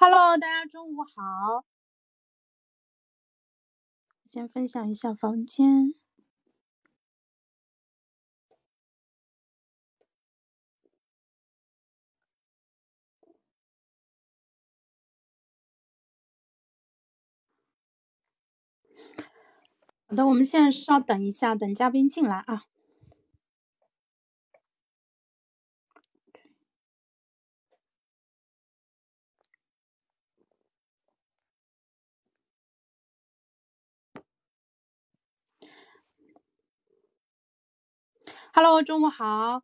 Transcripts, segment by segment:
Hello，大家中午好。先分享一下房间。好的，我们现在稍等一下，等嘉宾进来啊。Hello，中午好。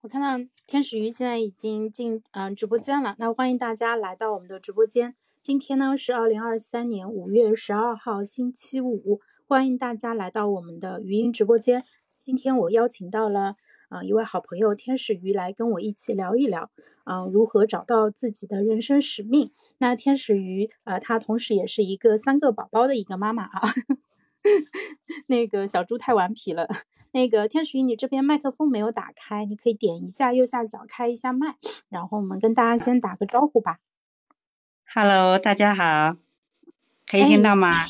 我看到天使鱼现在已经进嗯直播间了，那欢迎大家来到我们的直播间。今天呢是二零二三年五月十二号星期五，欢迎大家来到我们的语音直播间。今天我邀请到了啊一位好朋友天使鱼来跟我一起聊一聊啊如何找到自己的人生使命。那天使鱼啊，她同时也是一个三个宝宝的一个妈妈啊。那个小猪太顽皮了。那个天使鱼，你这边麦克风没有打开，你可以点一下右下角开一下麦，然后我们跟大家先打个招呼吧。Hello，大家好，可以听到吗？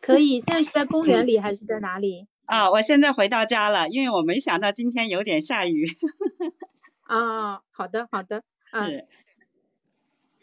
可以。现在是在公园里还是在哪里？啊，我现在回到家了，因为我没想到今天有点下雨。啊，好的好的，嗯，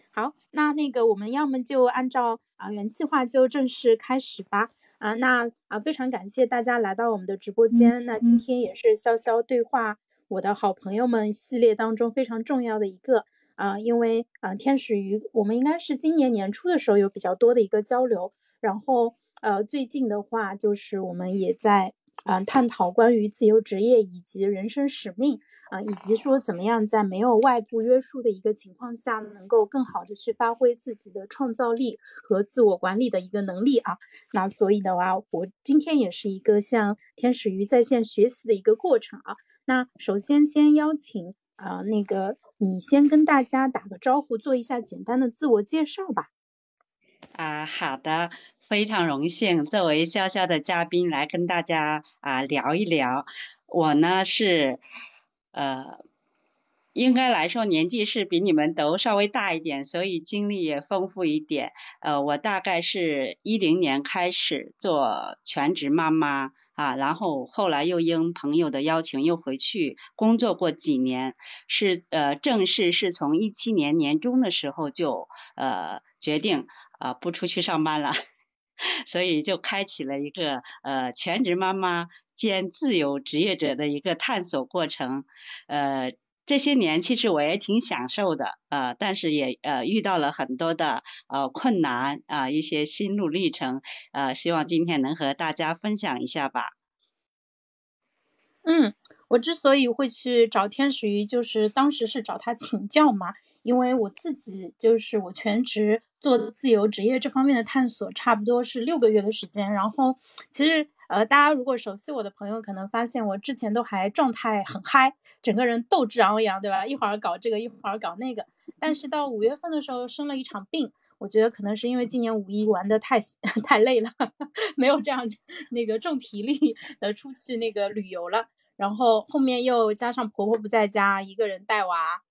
好，那那个我们要么就按照啊原计划就正式开始吧。啊，那啊，非常感谢大家来到我们的直播间。那今天也是潇潇对话我的好朋友们系列当中非常重要的一个啊，因为啊，天使鱼我们应该是今年年初的时候有比较多的一个交流，然后呃，最近的话就是我们也在啊探讨关于自由职业以及人生使命。啊，以及说怎么样在没有外部约束的一个情况下，能够更好的去发挥自己的创造力和自我管理的一个能力啊。那所以的话，我今天也是一个向天使鱼在线学习的一个过程啊。那首先先邀请啊，那个你先跟大家打个招呼，做一下简单的自我介绍吧。啊，好的，非常荣幸作为潇潇的嘉宾来跟大家啊聊一聊。我呢是。呃，应该来说年纪是比你们都稍微大一点，所以经历也丰富一点。呃，我大概是一零年开始做全职妈妈啊，然后后来又应朋友的邀请又回去工作过几年，是呃正式是从一七年年中的时候就呃决定啊不出去上班了。所以就开启了一个呃全职妈妈兼自由职业者的一个探索过程，呃这些年其实我也挺享受的，呃但是也呃遇到了很多的呃困难啊一些心路历程，呃希望今天能和大家分享一下吧。嗯，我之所以会去找天使鱼，就是当时是找他请教嘛。因为我自己就是我全职做自由职业这方面的探索，差不多是六个月的时间。然后其实呃，大家如果熟悉我的朋友，可能发现我之前都还状态很嗨，整个人斗志昂扬，对吧？一会儿搞这个，一会儿搞那个。但是到五月份的时候生了一场病，我觉得可能是因为今年五一玩的太 太累了，没有这样 那个重体力的出去那个旅游了。然后后面又加上婆婆不在家，一个人带娃。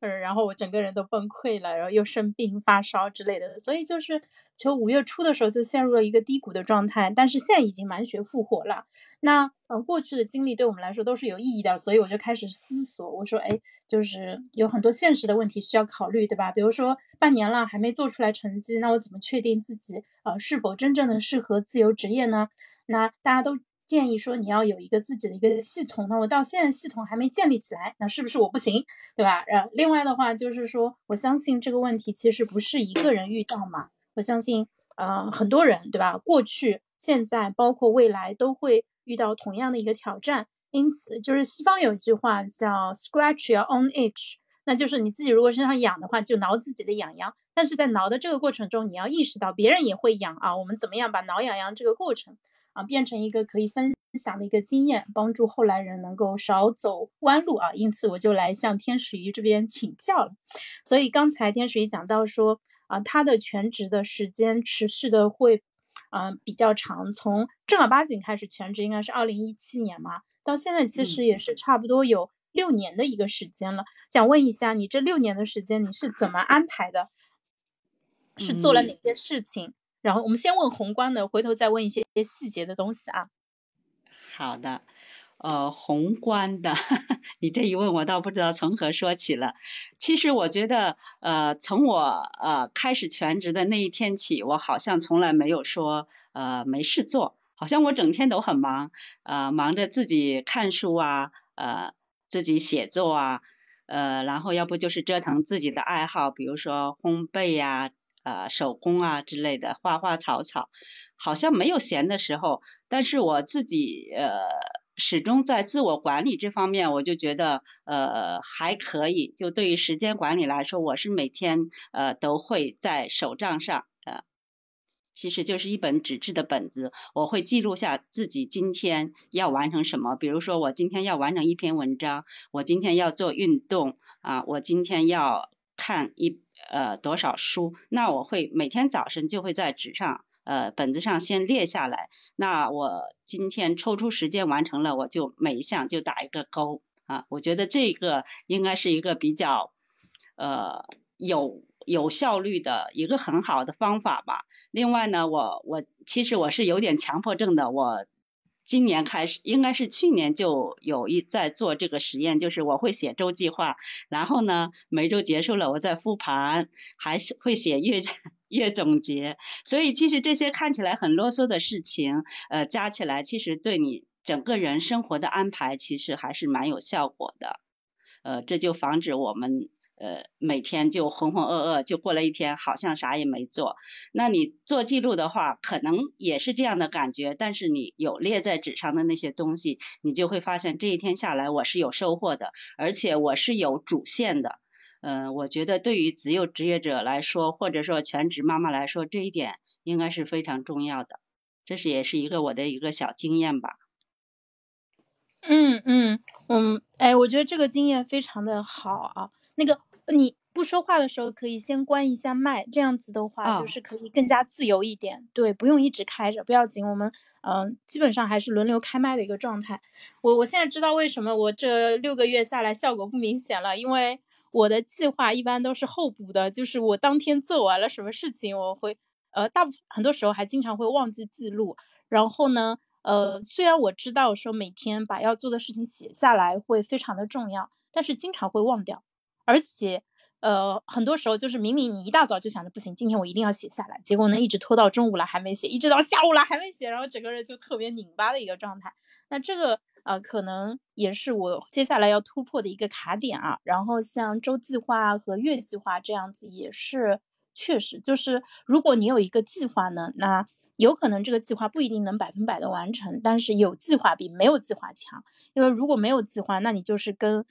嗯，然后我整个人都崩溃了，然后又生病发烧之类的，所以就是从五月初的时候就陷入了一个低谷的状态。但是现在已经满血复活了。那嗯，过去的经历对我们来说都是有意义的，所以我就开始思索，我说，哎，就是有很多现实的问题需要考虑，对吧？比如说半年了还没做出来成绩，那我怎么确定自己呃是否真正的适合自由职业呢？那大家都。建议说你要有一个自己的一个系统，那我到现在系统还没建立起来，那是不是我不行，对吧？然另外的话就是说，我相信这个问题其实不是一个人遇到嘛，我相信呃很多人，对吧？过去、现在包括未来都会遇到同样的一个挑战，因此就是西方有一句话叫 scratch your own itch，那就是你自己如果身上痒的话，就挠自己的痒痒，但是在挠的这个过程中，你要意识到别人也会痒啊，我们怎么样把挠痒痒这个过程。啊，变成一个可以分享的一个经验，帮助后来人能够少走弯路啊。因此，我就来向天使鱼这边请教了。所以刚才天使鱼讲到说，啊，他的全职的时间持续的会，嗯，比较长。从正儿八经开始全职，应该是二零一七年嘛，到现在其实也是差不多有六年的一个时间了。想问一下，你这六年的时间你是怎么安排的？是做了哪些事情？然后我们先问宏观的，回头再问一些些细节的东西啊。好的。呃，宏观的，你这一问，我倒不知道从何说起了。其实我觉得，呃，从我呃开始全职的那一天起，我好像从来没有说呃没事做，好像我整天都很忙，呃，忙着自己看书啊，呃，自己写作啊，呃，然后要不就是折腾自己的爱好，比如说烘焙呀，呃，手工啊之类的，花花草草，好像没有闲的时候。但是我自己呃。始终在自我管理这方面，我就觉得呃还可以。就对于时间管理来说，我是每天呃都会在手账上呃，其实就是一本纸质的本子，我会记录下自己今天要完成什么。比如说，我今天要完成一篇文章，我今天要做运动啊，我今天要看一呃多少书，那我会每天早晨就会在纸上。呃，本子上先列下来，那我今天抽出时间完成了，我就每一项就打一个勾啊。我觉得这个应该是一个比较呃有有效率的一个很好的方法吧。另外呢，我我其实我是有点强迫症的，我。今年开始，应该是去年就有一在做这个实验，就是我会写周计划，然后呢，每周结束了我再复盘，还是会写月月总结。所以其实这些看起来很啰嗦的事情，呃，加起来其实对你整个人生活的安排其实还是蛮有效果的。呃，这就防止我们。呃，每天就浑浑噩噩就过了一天，好像啥也没做。那你做记录的话，可能也是这样的感觉。但是你有列在纸上的那些东西，你就会发现这一天下来我是有收获的，而且我是有主线的。嗯，我觉得对于自由职业者来说，或者说全职妈妈来说，这一点应该是非常重要的。这是也是一个我的一个小经验吧。嗯嗯嗯，哎，我觉得这个经验非常的好啊。那个你不说话的时候，可以先关一下麦，这样子的话就是可以更加自由一点。对，不用一直开着，不要紧。我们嗯，基本上还是轮流开麦的一个状态。我我现在知道为什么我这六个月下来效果不明显了，因为我的计划一般都是后补的，就是我当天做完了什么事情，我会呃，大部分很多时候还经常会忘记记录。然后呢，呃，虽然我知道说每天把要做的事情写下来会非常的重要，但是经常会忘掉。而且，呃，很多时候就是明明你一大早就想着不行，今天我一定要写下来，结果呢一直拖到中午了还没写，一直到下午了还没写，然后整个人就特别拧巴的一个状态。那这个呃，可能也是我接下来要突破的一个卡点啊。然后像周计划和月计划这样子，也是确实就是如果你有一个计划呢，那有可能这个计划不一定能百分百的完成，但是有计划比没有计划强，因为如果没有计划，那你就是跟。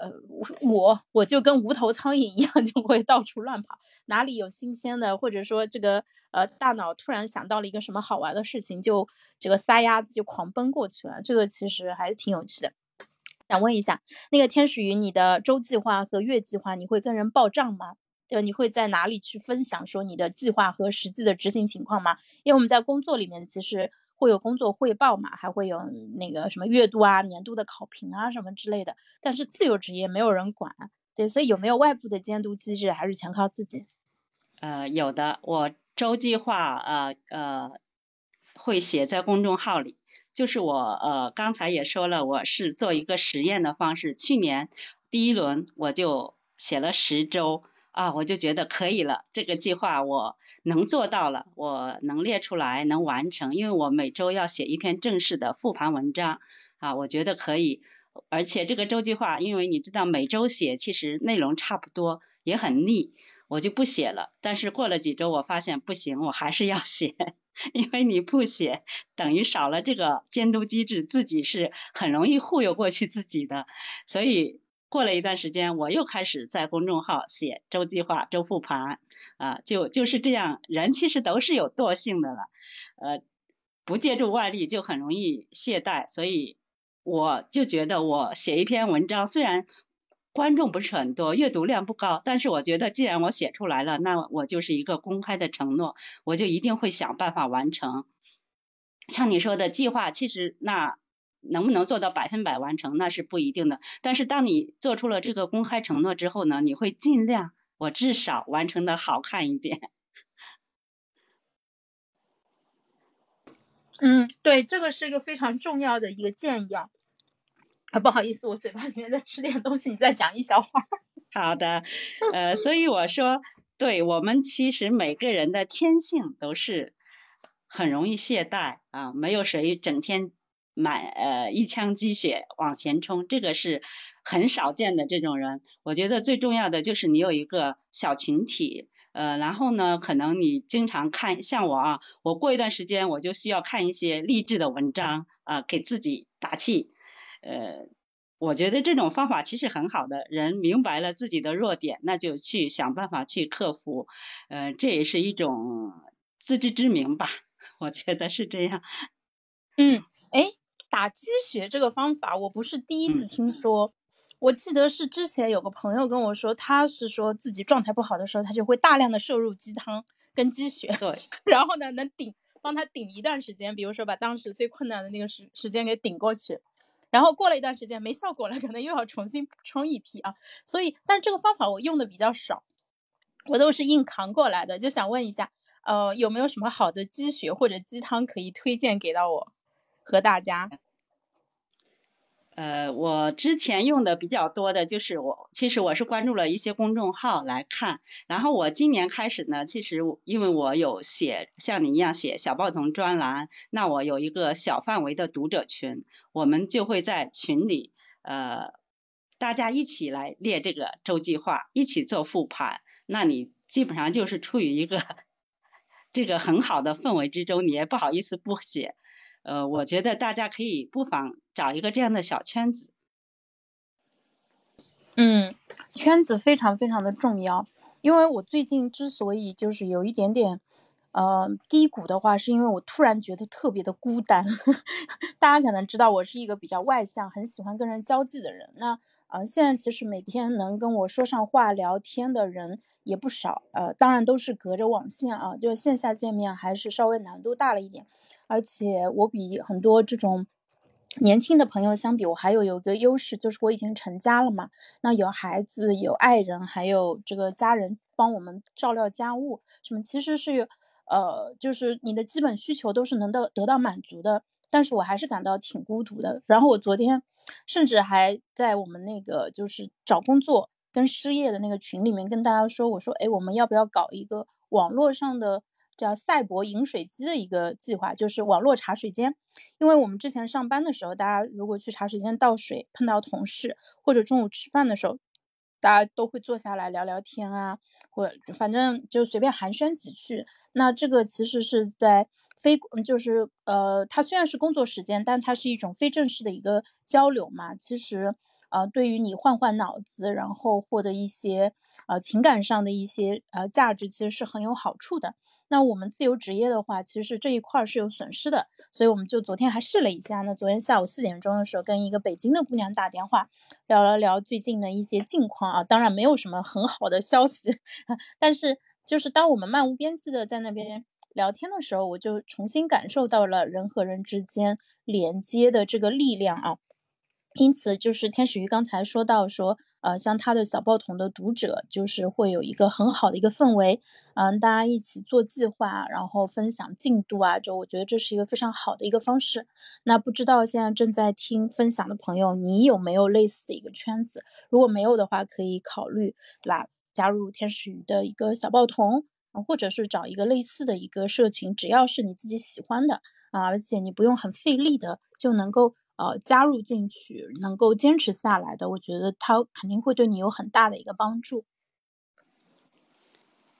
呃，我我就跟无头苍蝇一样，就会到处乱跑。哪里有新鲜的，或者说这个呃大脑突然想到了一个什么好玩的事情，就这个撒丫子就狂奔过去了。这个其实还是挺有趣的。想问一下，那个天使鱼，你的周计划和月计划，你会跟人报账吗？对，你会在哪里去分享说你的计划和实际的执行情况吗？因为我们在工作里面其实。会有工作汇报嘛，还会有那个什么月度啊、年度的考评啊什么之类的。但是自由职业没有人管，对，所以有没有外部的监督机制，还是全靠自己？呃，有的，我周计划呃呃会写在公众号里。就是我呃刚才也说了，我是做一个实验的方式。去年第一轮我就写了十周。啊，我就觉得可以了，这个计划我能做到了，我能列出来，能完成，因为我每周要写一篇正式的复盘文章，啊，我觉得可以，而且这个周计划，因为你知道每周写其实内容差不多，也很腻，我就不写了。但是过了几周，我发现不行，我还是要写，因为你不写，等于少了这个监督机制，自己是很容易忽悠过去自己的，所以。过了一段时间，我又开始在公众号写周计划、周复盘，啊，就就是这样。人其实都是有惰性的了，呃，不借助外力就很容易懈怠。所以我就觉得，我写一篇文章，虽然观众不是很多，阅读量不高，但是我觉得，既然我写出来了，那我就是一个公开的承诺，我就一定会想办法完成。像你说的计划，其实那能不能做到百分百完成，那是不一定的。但是当你做出了这个公开承诺之后呢，你会尽量，我至少完成的好看一点。嗯，对，这个是一个非常重要的一个建议啊。啊，不好意思，我嘴巴里面在吃点东西，你再讲一小会儿。好的，呃，所以我说，对我们其实每个人的天性都是很容易懈怠啊，没有谁整天满呃一腔鸡血往前冲，这个是很少见的这种人。我觉得最重要的就是你有一个小群体，呃，然后呢，可能你经常看，像我啊，我过一段时间我就需要看一些励志的文章啊，给自己打气。呃，我觉得这种方法其实很好的，人明白了自己的弱点，那就去想办法去克服，呃，这也是一种自知之明吧，我觉得是这样。嗯，哎，打鸡血这个方法我不是第一次听说，我记得是之前有个朋友跟我说，他是说自己状态不好的时候，他就会大量的摄入鸡汤跟鸡血，对，然后呢能顶帮他顶一段时间，比如说把当时最困难的那个时时间给顶过去。然后过了一段时间没效果了，可能又要重新补充一批啊。所以，但这个方法我用的比较少，我都是硬扛过来的。就想问一下，呃，有没有什么好的鸡血或者鸡汤可以推荐给到我和大家？呃，我之前用的比较多的就是我，其实我是关注了一些公众号来看，然后我今年开始呢，其实因为我有写像你一样写小报童专栏，那我有一个小范围的读者群，我们就会在群里呃大家一起来列这个周计划，一起做复盘，那你基本上就是处于一个 这个很好的氛围之中，你也不好意思不写。呃，我觉得大家可以不妨找一个这样的小圈子。嗯，圈子非常非常的重要，因为我最近之所以就是有一点点呃低谷的话，是因为我突然觉得特别的孤单。大家可能知道我是一个比较外向、很喜欢跟人交际的人。那呃，现在其实每天能跟我说上话、聊天的人也不少。呃，当然都是隔着网线啊，就线下见面还是稍微难度大了一点。而且我比很多这种年轻的朋友相比，我还有有个优势，就是我已经成家了嘛。那有孩子，有爱人，还有这个家人帮我们照料家务，什么其实是呃，就是你的基本需求都是能到得到满足的。但是我还是感到挺孤独的。然后我昨天甚至还在我们那个就是找工作跟失业的那个群里面跟大家说，我说，哎，我们要不要搞一个网络上的？叫赛博饮水机的一个计划，就是网络茶水间。因为我们之前上班的时候，大家如果去茶水间倒水，碰到同事，或者中午吃饭的时候，大家都会坐下来聊聊天啊，或反正就随便寒暄几句。那这个其实是在非，就是呃，它虽然是工作时间，但它是一种非正式的一个交流嘛。其实。呃，对于你换换脑子，然后获得一些呃情感上的一些呃价值，其实是很有好处的。那我们自由职业的话，其实这一块是有损失的，所以我们就昨天还试了一下。那昨天下午四点钟的时候，跟一个北京的姑娘打电话，聊了聊最近的一些近况啊，当然没有什么很好的消息，但是就是当我们漫无边际的在那边聊天的时候，我就重新感受到了人和人之间连接的这个力量啊。因此，就是天使鱼刚才说到说，呃，像他的小报童的读者，就是会有一个很好的一个氛围，嗯，大家一起做计划，然后分享进度啊，就我觉得这是一个非常好的一个方式。那不知道现在正在听分享的朋友，你有没有类似的一个圈子？如果没有的话，可以考虑来加入天使鱼的一个小报童，或者是找一个类似的一个社群，只要是你自己喜欢的啊，而且你不用很费力的就能够。呃，加入进去能够坚持下来的，我觉得他肯定会对你有很大的一个帮助。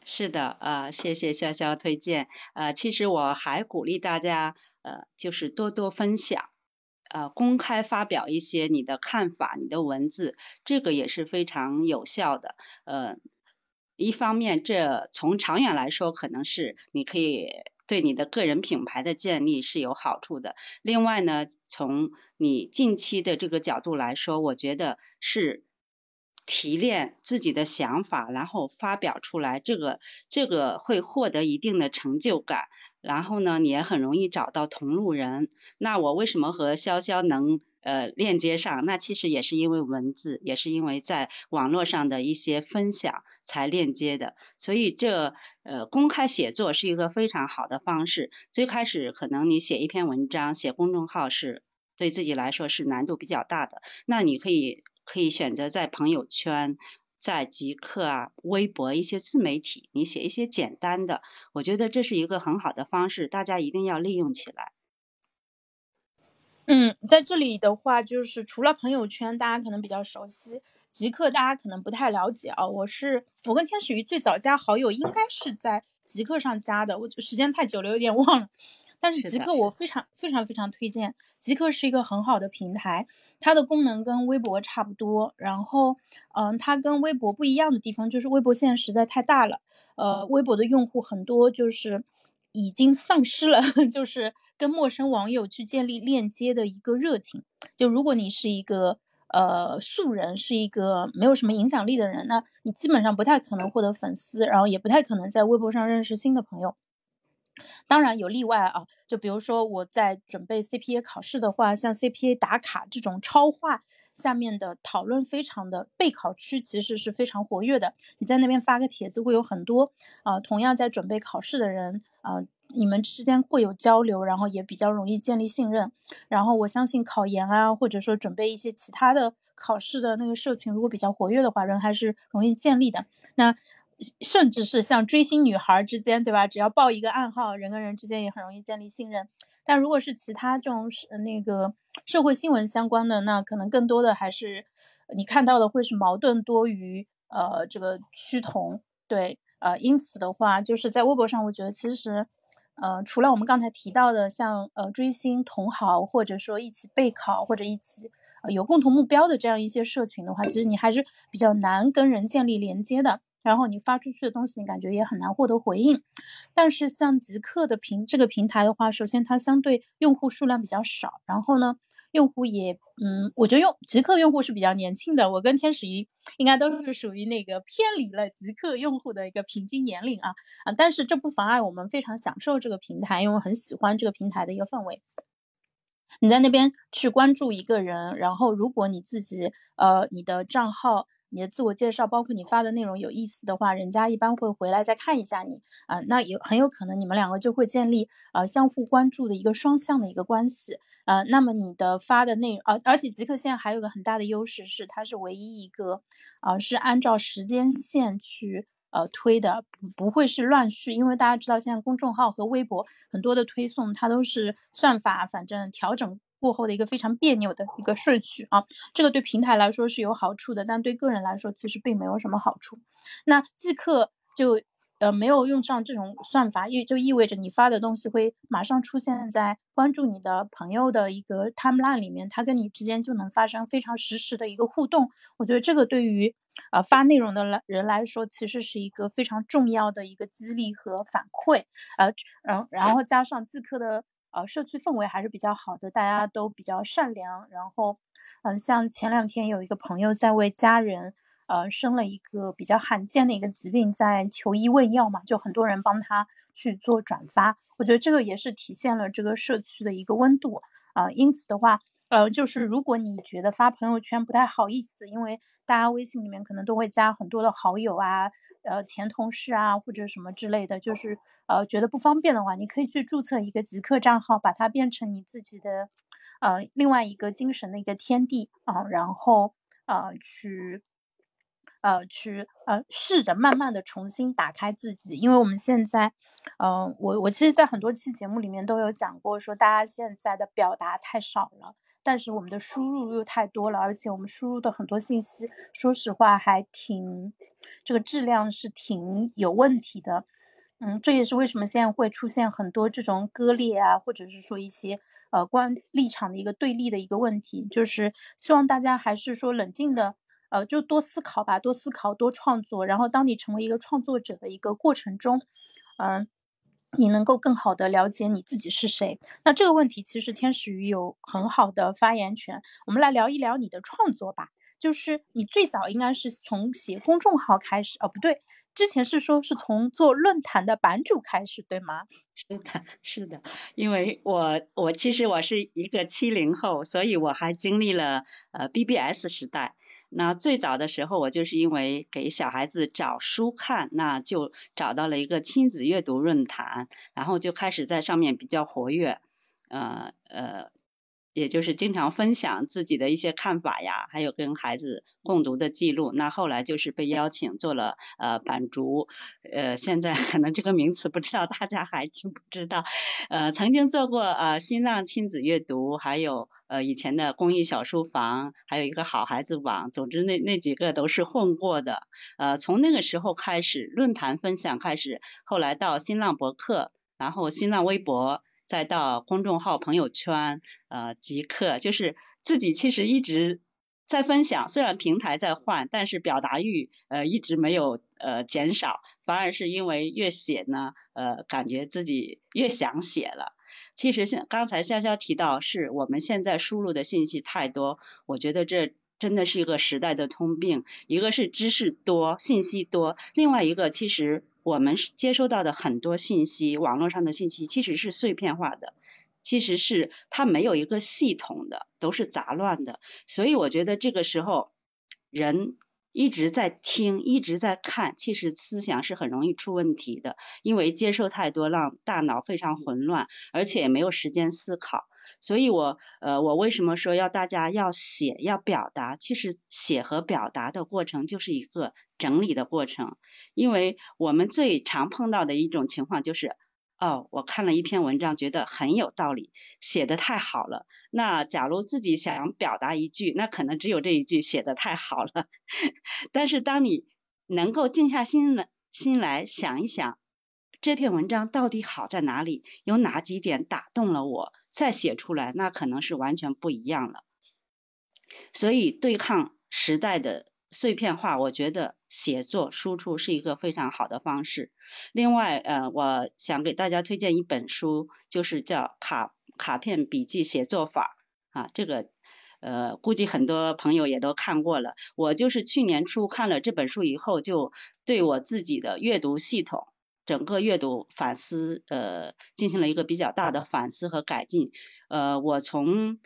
是的，啊，谢谢潇潇推荐。呃，其实我还鼓励大家，呃，就是多多分享，呃，公开发表一些你的看法、你的文字，这个也是非常有效的。呃，一方面，这从长远来说，可能是你可以。对你的个人品牌的建立是有好处的。另外呢，从你近期的这个角度来说，我觉得是提炼自己的想法，然后发表出来，这个这个会获得一定的成就感。然后呢，你也很容易找到同路人。那我为什么和潇潇能呃链接上？那其实也是因为文字，也是因为在网络上的一些分享才链接的。所以这呃公开写作是一个非常好的方式。最开始可能你写一篇文章，写公众号是对自己来说是难度比较大的。那你可以可以选择在朋友圈。在极客啊、微博一些自媒体，你写一些简单的，我觉得这是一个很好的方式，大家一定要利用起来。嗯，在这里的话，就是除了朋友圈，大家可能比较熟悉，极客大家可能不太了解啊。我是我跟天使鱼最早加好友，应该是在极客上加的，我时间太久了，有点忘了。但是极客我非常非常非常推荐，极客是一个很好的平台，它的功能跟微博差不多。然后，嗯，它跟微博不一样的地方就是微博现在实在太大了，呃，微博的用户很多就是已经丧失了，就是跟陌生网友去建立链接的一个热情。就如果你是一个呃素人，是一个没有什么影响力的人，那你基本上不太可能获得粉丝，然后也不太可能在微博上认识新的朋友。当然有例外啊，就比如说我在准备 CPA 考试的话，像 CPA 打卡这种超话下面的讨论非常的备考区其实是非常活跃的。你在那边发个帖子，会有很多啊，同样在准备考试的人啊，你们之间会有交流，然后也比较容易建立信任。然后我相信考研啊，或者说准备一些其他的考试的那个社群，如果比较活跃的话，人还是容易建立的。那。甚至是像追星女孩之间，对吧？只要报一个暗号，人跟人之间也很容易建立信任。但如果是其他这种是那个社会新闻相关的，那可能更多的还是你看到的会是矛盾多于呃这个趋同。对，呃，因此的话，就是在微博上，我觉得其实，呃，除了我们刚才提到的像呃追星同好，或者说一起备考，或者一起有共同目标的这样一些社群的话，其实你还是比较难跟人建立连接的。然后你发出去的东西，你感觉也很难获得回应。但是像极客的平这个平台的话，首先它相对用户数量比较少，然后呢，用户也嗯，我觉得用极客用户是比较年轻的。我跟天使鱼应该都是属于那个偏离了极客用户的一个平均年龄啊啊！但是这不妨碍我们非常享受这个平台，因为我很喜欢这个平台的一个氛围。你在那边去关注一个人，然后如果你自己呃你的账号。你的自我介绍，包括你发的内容有意思的话，人家一般会回来再看一下你啊，那有很有可能你们两个就会建立呃相互关注的一个双向的一个关系呃，那么你的发的内容，而而且极客现在还有个很大的优势是，它是唯一一个啊是按照时间线去呃推的，不会是乱序，因为大家知道现在公众号和微博很多的推送它都是算法反正调整。过后的一个非常别扭的一个顺序啊，这个对平台来说是有好处的，但对个人来说其实并没有什么好处。那即刻就呃没有用上这种算法，意就意味着你发的东西会马上出现在关注你的朋友的一个 timeline 里面，他跟你之间就能发生非常实时的一个互动。我觉得这个对于呃发内容的来人来说，其实是一个非常重要的一个激励和反馈。呃，然然后加上即刻的。呃，社区氛围还是比较好的，大家都比较善良。然后，嗯，像前两天有一个朋友在为家人，呃，生了一个比较罕见的一个疾病，在求医问药嘛，就很多人帮他去做转发。我觉得这个也是体现了这个社区的一个温度啊。因此的话，呃，就是如果你觉得发朋友圈不太好意思，因为大家微信里面可能都会加很多的好友啊。呃，前同事啊，或者什么之类的，就是呃，觉得不方便的话，你可以去注册一个极客账号，把它变成你自己的呃另外一个精神的一个天地啊，然后呃去呃去呃试着慢慢的重新打开自己，因为我们现在，嗯，我我其实，在很多期节目里面都有讲过，说大家现在的表达太少了，但是我们的输入又太多了，而且我们输入的很多信息，说实话还挺。这个质量是挺有问题的，嗯，这也是为什么现在会出现很多这种割裂啊，或者是说一些呃观立场的一个对立的一个问题，就是希望大家还是说冷静的，呃，就多思考吧，多思考，多创作。然后当你成为一个创作者的一个过程中，嗯，你能够更好的了解你自己是谁。那这个问题其实天使鱼有很好的发言权，我们来聊一聊你的创作吧。就是你最早应该是从写公众号开始，哦，不对，之前是说是从做论坛的版主开始，对吗？是的，是的，因为我我其实我是一个七零后，所以我还经历了呃 BBS 时代。那最早的时候，我就是因为给小孩子找书看，那就找到了一个亲子阅读论坛，然后就开始在上面比较活跃，呃呃。也就是经常分享自己的一些看法呀，还有跟孩子共读的记录。那后来就是被邀请做了呃版主，呃现在可能这个名词不知道大家还知不知道？呃曾经做过呃新浪亲子阅读，还有呃以前的公益小书房，还有一个好孩子网。总之那那几个都是混过的。呃从那个时候开始，论坛分享开始，后来到新浪博客，然后新浪微博。再到公众号、朋友圈，呃，即刻就是自己其实一直在分享，虽然平台在换，但是表达欲呃一直没有呃减少，反而是因为越写呢，呃，感觉自己越想写了。其实像刚才潇潇提到，是我们现在输入的信息太多，我觉得这真的是一个时代的通病，一个是知识多、信息多，另外一个其实。我们接收到的很多信息，网络上的信息其实是碎片化的，其实是它没有一个系统的，都是杂乱的。所以我觉得这个时候，人一直在听，一直在看，其实思想是很容易出问题的，因为接受太多，让大脑非常混乱，而且也没有时间思考。所以，我呃，我为什么说要大家要写，要表达？其实写和表达的过程就是一个整理的过程。因为我们最常碰到的一种情况就是，哦，我看了一篇文章，觉得很有道理，写的太好了。那假如自己想表达一句，那可能只有这一句写的太好了。但是当你能够静下心来，心来想一想，这篇文章到底好在哪里，有哪几点打动了我？再写出来，那可能是完全不一样了。所以，对抗时代的碎片化，我觉得写作输出是一个非常好的方式。另外，呃，我想给大家推荐一本书，就是叫《卡卡片笔记写作法》啊，这个呃，估计很多朋友也都看过了。我就是去年初看了这本书以后，就对我自己的阅读系统。整个阅读反思，呃，进行了一个比较大的反思和改进。呃，我从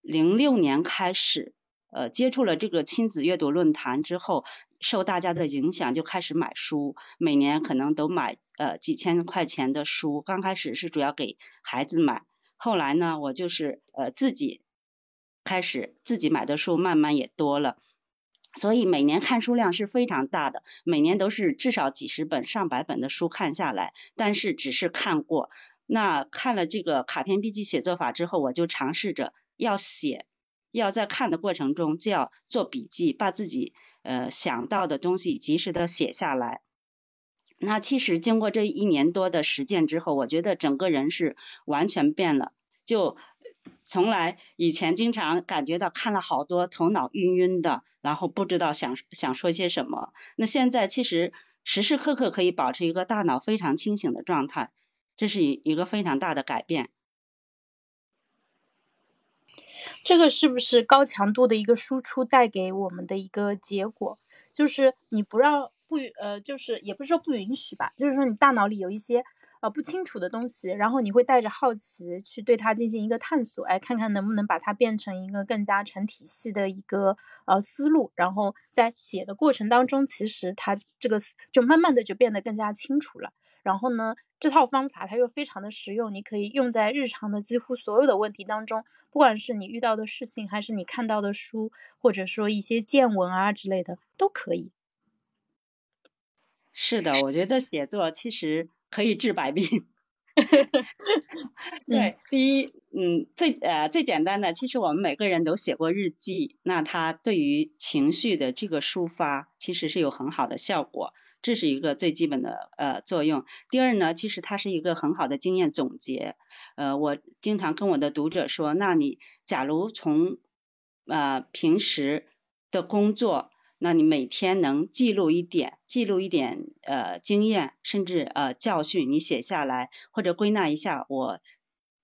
零六年开始，呃，接触了这个亲子阅读论坛之后，受大家的影响，就开始买书，每年可能都买呃几千块钱的书。刚开始是主要给孩子买，后来呢，我就是呃自己开始自己买的书，慢慢也多了。所以每年看书量是非常大的，每年都是至少几十本、上百本的书看下来。但是只是看过，那看了这个卡片笔记写作法之后，我就尝试着要写，要在看的过程中就要做笔记，把自己呃想到的东西及时的写下来。那其实经过这一年多的实践之后，我觉得整个人是完全变了，就。从来以前经常感觉到看了好多头脑晕晕的，然后不知道想想说些什么。那现在其实时时刻刻可以保持一个大脑非常清醒的状态，这是一一个非常大的改变。这个是不是高强度的一个输出带给我们的一个结果？就是你不让不呃，就是也不是说不允许吧，就是说你大脑里有一些。呃，不清楚的东西，然后你会带着好奇去对它进行一个探索，哎，看看能不能把它变成一个更加成体系的一个呃思路，然后在写的过程当中，其实它这个就慢慢的就变得更加清楚了。然后呢，这套方法它又非常的实用，你可以用在日常的几乎所有的问题当中，不管是你遇到的事情，还是你看到的书，或者说一些见闻啊之类的，都可以。是的，我觉得写作其实。可以治百病。对，第一，嗯，最呃最简单的，其实我们每个人都写过日记，那它对于情绪的这个抒发，其实是有很好的效果，这是一个最基本的呃作用。第二呢，其实它是一个很好的经验总结。呃，我经常跟我的读者说，那你假如从呃平时的工作。那你每天能记录一点，记录一点呃经验，甚至呃教训，你写下来或者归纳一下，我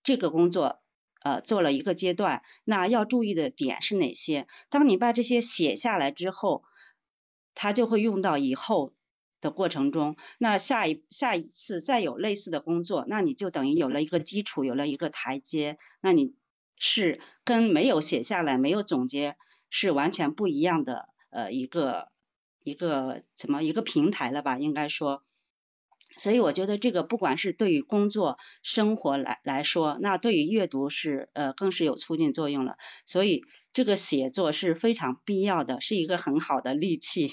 这个工作呃做了一个阶段，那要注意的点是哪些？当你把这些写下来之后，它就会用到以后的过程中。那下一下一次再有类似的工作，那你就等于有了一个基础，有了一个台阶。那你是跟没有写下来、没有总结是完全不一样的呃一个一个怎么一个平台了吧？应该说。所以我觉得这个不管是对于工作生活来来说，那对于阅读是呃更是有促进作用了。所以这个写作是非常必要的，是一个很好的利器。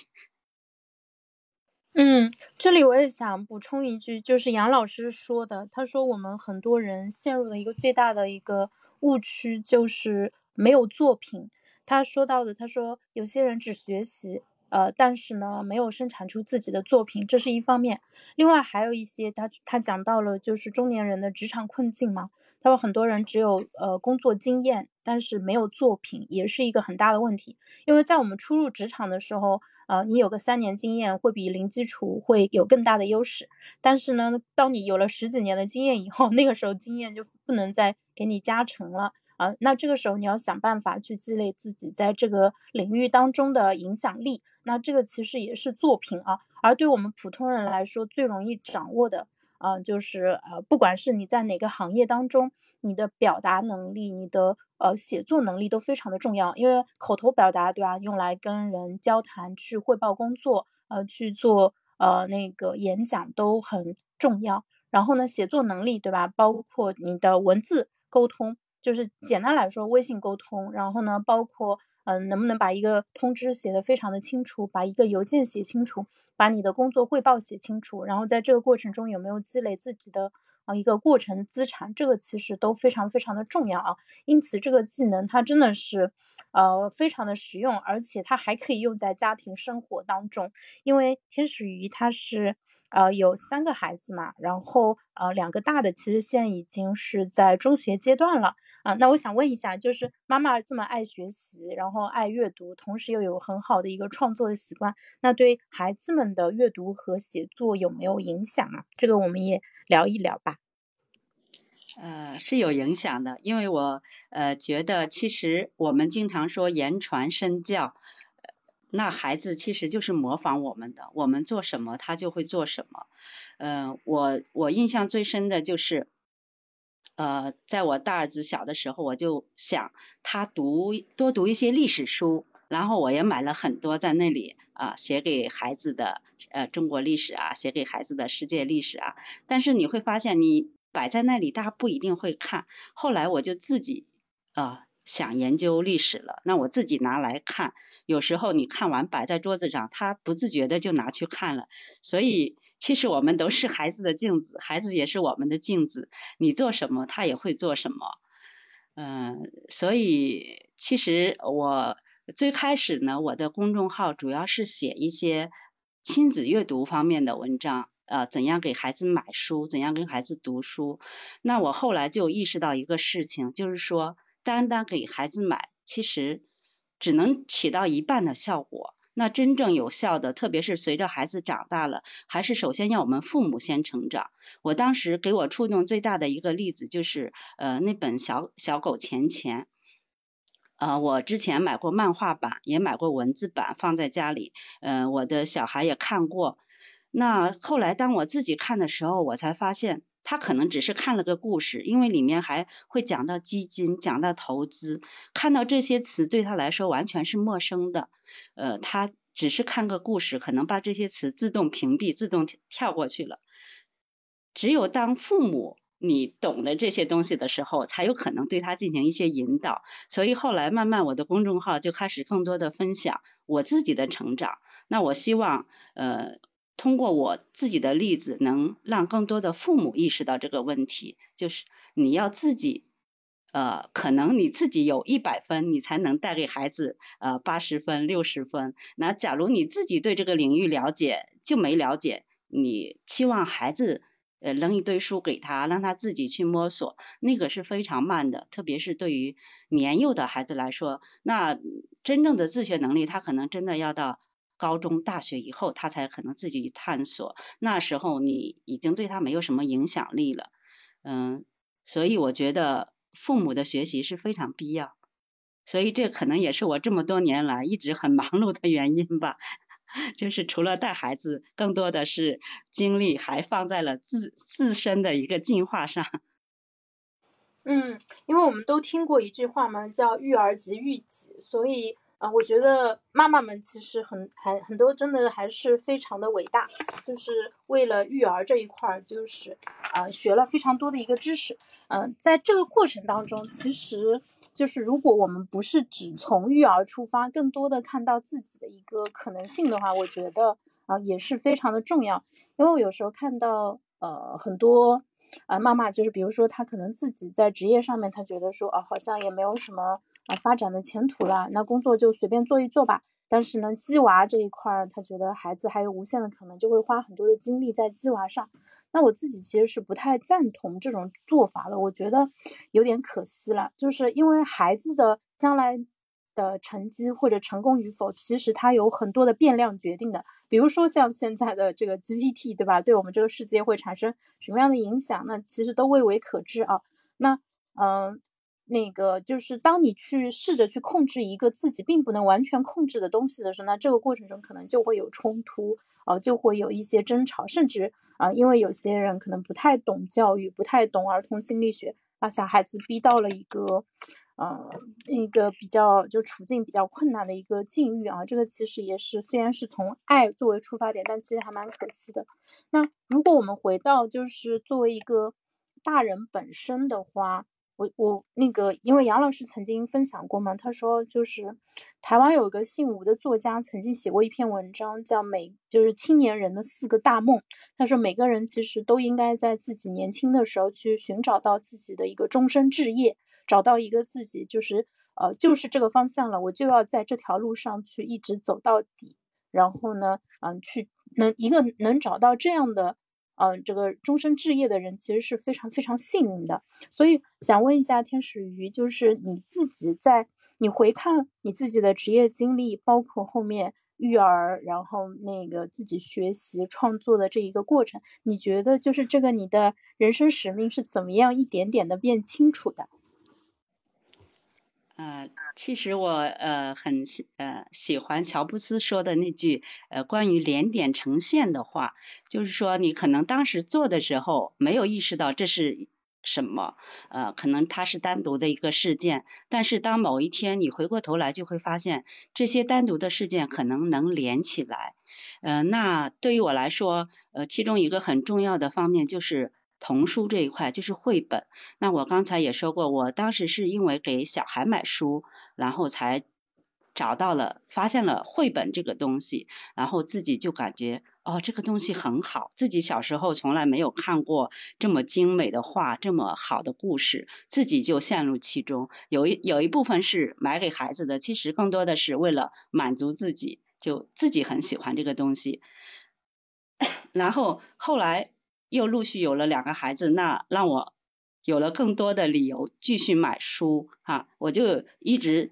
嗯，这里我也想补充一句，就是杨老师说的，他说我们很多人陷入了一个最大的一个误区，就是没有作品。他说到的，他说有些人只学习。呃，但是呢，没有生产出自己的作品，这是一方面。另外还有一些，他他讲到了就是中年人的职场困境嘛。他说很多人只有呃工作经验，但是没有作品，也是一个很大的问题。因为在我们初入职场的时候，呃，你有个三年经验会比零基础会有更大的优势。但是呢，当你有了十几年的经验以后，那个时候经验就不能再给你加成了。啊，那这个时候你要想办法去积累自己在这个领域当中的影响力，那这个其实也是作品啊。而对我们普通人来说，最容易掌握的啊，就是呃，不管是你在哪个行业当中，你的表达能力、你的呃写作能力都非常的重要。因为口头表达，对吧？用来跟人交谈、去汇报工作、呃去做呃那个演讲都很重要。然后呢，写作能力，对吧？包括你的文字沟通。就是简单来说，微信沟通，然后呢，包括嗯，能不能把一个通知写得非常的清楚，把一个邮件写清楚，把你的工作汇报写清楚，然后在这个过程中有没有积累自己的啊一个过程资产，这个其实都非常非常的重要啊。因此，这个技能它真的是呃非常的实用，而且它还可以用在家庭生活当中，因为天使鱼它是。呃，有三个孩子嘛，然后呃，两个大的其实现在已经是在中学阶段了啊。那我想问一下，就是妈妈这么爱学习，然后爱阅读，同时又有很好的一个创作的习惯，那对孩子们的阅读和写作有没有影响啊？这个我们也聊一聊吧。呃，是有影响的，因为我呃觉得，其实我们经常说言传身教。那孩子其实就是模仿我们的，我们做什么他就会做什么。嗯，我我印象最深的就是，呃，在我大儿子小的时候，我就想他读多读一些历史书，然后我也买了很多在那里啊写给孩子的呃中国历史啊，写给孩子的世界历史啊。但是你会发现，你摆在那里，大家不一定会看。后来我就自己啊。想研究历史了，那我自己拿来看。有时候你看完摆在桌子上，他不自觉的就拿去看了。所以其实我们都是孩子的镜子，孩子也是我们的镜子。你做什么，他也会做什么。嗯，所以其实我最开始呢，我的公众号主要是写一些亲子阅读方面的文章，呃，怎样给孩子买书，怎样跟孩子读书。那我后来就意识到一个事情，就是说。单单给孩子买，其实只能起到一半的效果。那真正有效的，特别是随着孩子长大了，还是首先要我们父母先成长。我当时给我触动最大的一个例子，就是呃那本小小狗钱钱。呃，我之前买过漫画版，也买过文字版，放在家里。嗯，我的小孩也看过。那后来当我自己看的时候，我才发现。他可能只是看了个故事，因为里面还会讲到基金、讲到投资，看到这些词对他来说完全是陌生的。呃，他只是看个故事，可能把这些词自动屏蔽、自动跳过去了。只有当父母你懂了这些东西的时候，才有可能对他进行一些引导。所以后来慢慢我的公众号就开始更多的分享我自己的成长。那我希望呃。通过我自己的例子，能让更多的父母意识到这个问题，就是你要自己，呃，可能你自己有一百分，你才能带给孩子呃八十分、六十分。那假如你自己对这个领域了解就没了解，你期望孩子呃扔一堆书给他，让他自己去摸索，那个是非常慢的。特别是对于年幼的孩子来说，那真正的自学能力，他可能真的要到。高中、大学以后，他才可能自己去探索。那时候你已经对他没有什么影响力了，嗯，所以我觉得父母的学习是非常必要，所以这可能也是我这么多年来一直很忙碌的原因吧。就是除了带孩子，更多的是精力还放在了自自身的一个进化上。嗯，因为我们都听过一句话嘛，叫“育儿即育己”，所以啊，我觉得妈妈们其实很很很多，真的还是非常的伟大，就是为了育儿这一块儿，就是啊学了非常多的一个知识。嗯，在这个过程当中，其实就是如果我们不是只从育儿出发，更多的看到自己的一个可能性的话，我觉得啊也是非常的重要。因为我有时候看到呃很多。啊，妈妈就是，比如说，她可能自己在职业上面，她觉得说，哦，好像也没有什么啊发展的前途了，那工作就随便做一做吧。但是呢，鸡娃这一块儿，他觉得孩子还有无限的可能，就会花很多的精力在鸡娃上。那我自己其实是不太赞同这种做法的，我觉得有点可惜了，就是因为孩子的将来。的成绩或者成功与否，其实它有很多的变量决定的。比如说像现在的这个 GPT，对吧？对我们这个世界会产生什么样的影响？那其实都未为可知啊。那嗯，那个就是当你去试着去控制一个自己并不能完全控制的东西的时候，那这个过程中可能就会有冲突啊，就会有一些争吵，甚至啊，因为有些人可能不太懂教育，不太懂儿童心理学，把小孩子逼到了一个。呃，一个比较就处境比较困难的一个境遇啊，这个其实也是虽然是从爱作为出发点，但其实还蛮可惜的。那如果我们回到就是作为一个大人本身的话，我我那个因为杨老师曾经分享过嘛，他说就是台湾有一个姓吴的作家曾经写过一篇文章，叫每就是青年人的四个大梦。他说每个人其实都应该在自己年轻的时候去寻找到自己的一个终身志业。找到一个自己就是呃就是这个方向了，我就要在这条路上去一直走到底。然后呢，嗯，去能一个能找到这样的嗯这个终身置业的人，其实是非常非常幸运的。所以想问一下天使鱼，就是你自己在你回看你自己的职业经历，包括后面育儿，然后那个自己学习创作的这一个过程，你觉得就是这个你的人生使命是怎么样一点点的变清楚的？呃，其实我呃很喜呃喜欢乔布斯说的那句呃关于连点成线的话，就是说你可能当时做的时候没有意识到这是什么，呃可能它是单独的一个事件，但是当某一天你回过头来就会发现这些单独的事件可能能连起来，呃那对于我来说，呃其中一个很重要的方面就是。童书这一块就是绘本。那我刚才也说过，我当时是因为给小孩买书，然后才找到了、发现了绘本这个东西，然后自己就感觉哦，这个东西很好。自己小时候从来没有看过这么精美的画，这么好的故事，自己就陷入其中。有一有一部分是买给孩子的，其实更多的是为了满足自己，就自己很喜欢这个东西。然后后来。又陆续有了两个孩子，那让我有了更多的理由继续买书哈，我就一直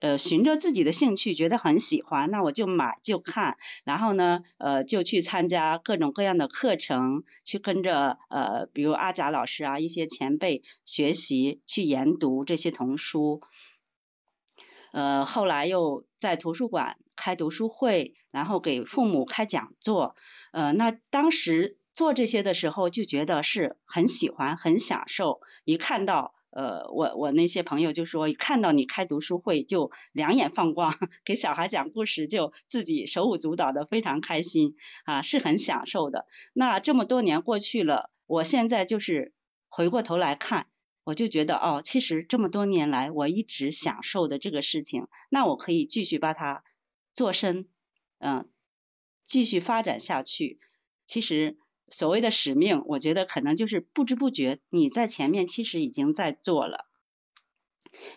呃循着自己的兴趣，觉得很喜欢，那我就买就看，然后呢呃就去参加各种各样的课程，去跟着呃比如阿贾老师啊一些前辈学习，去研读这些童书，呃后来又在图书馆开读书会，然后给父母开讲座，呃那当时。做这些的时候就觉得是很喜欢、很享受。一看到呃，我我那些朋友就说，一看到你开读书会就两眼放光，给小孩讲故事就自己手舞足蹈的，非常开心啊，是很享受的。那这么多年过去了，我现在就是回过头来看，我就觉得哦，其实这么多年来我一直享受的这个事情，那我可以继续把它做深，嗯，继续发展下去。其实。所谓的使命，我觉得可能就是不知不觉你在前面其实已经在做了。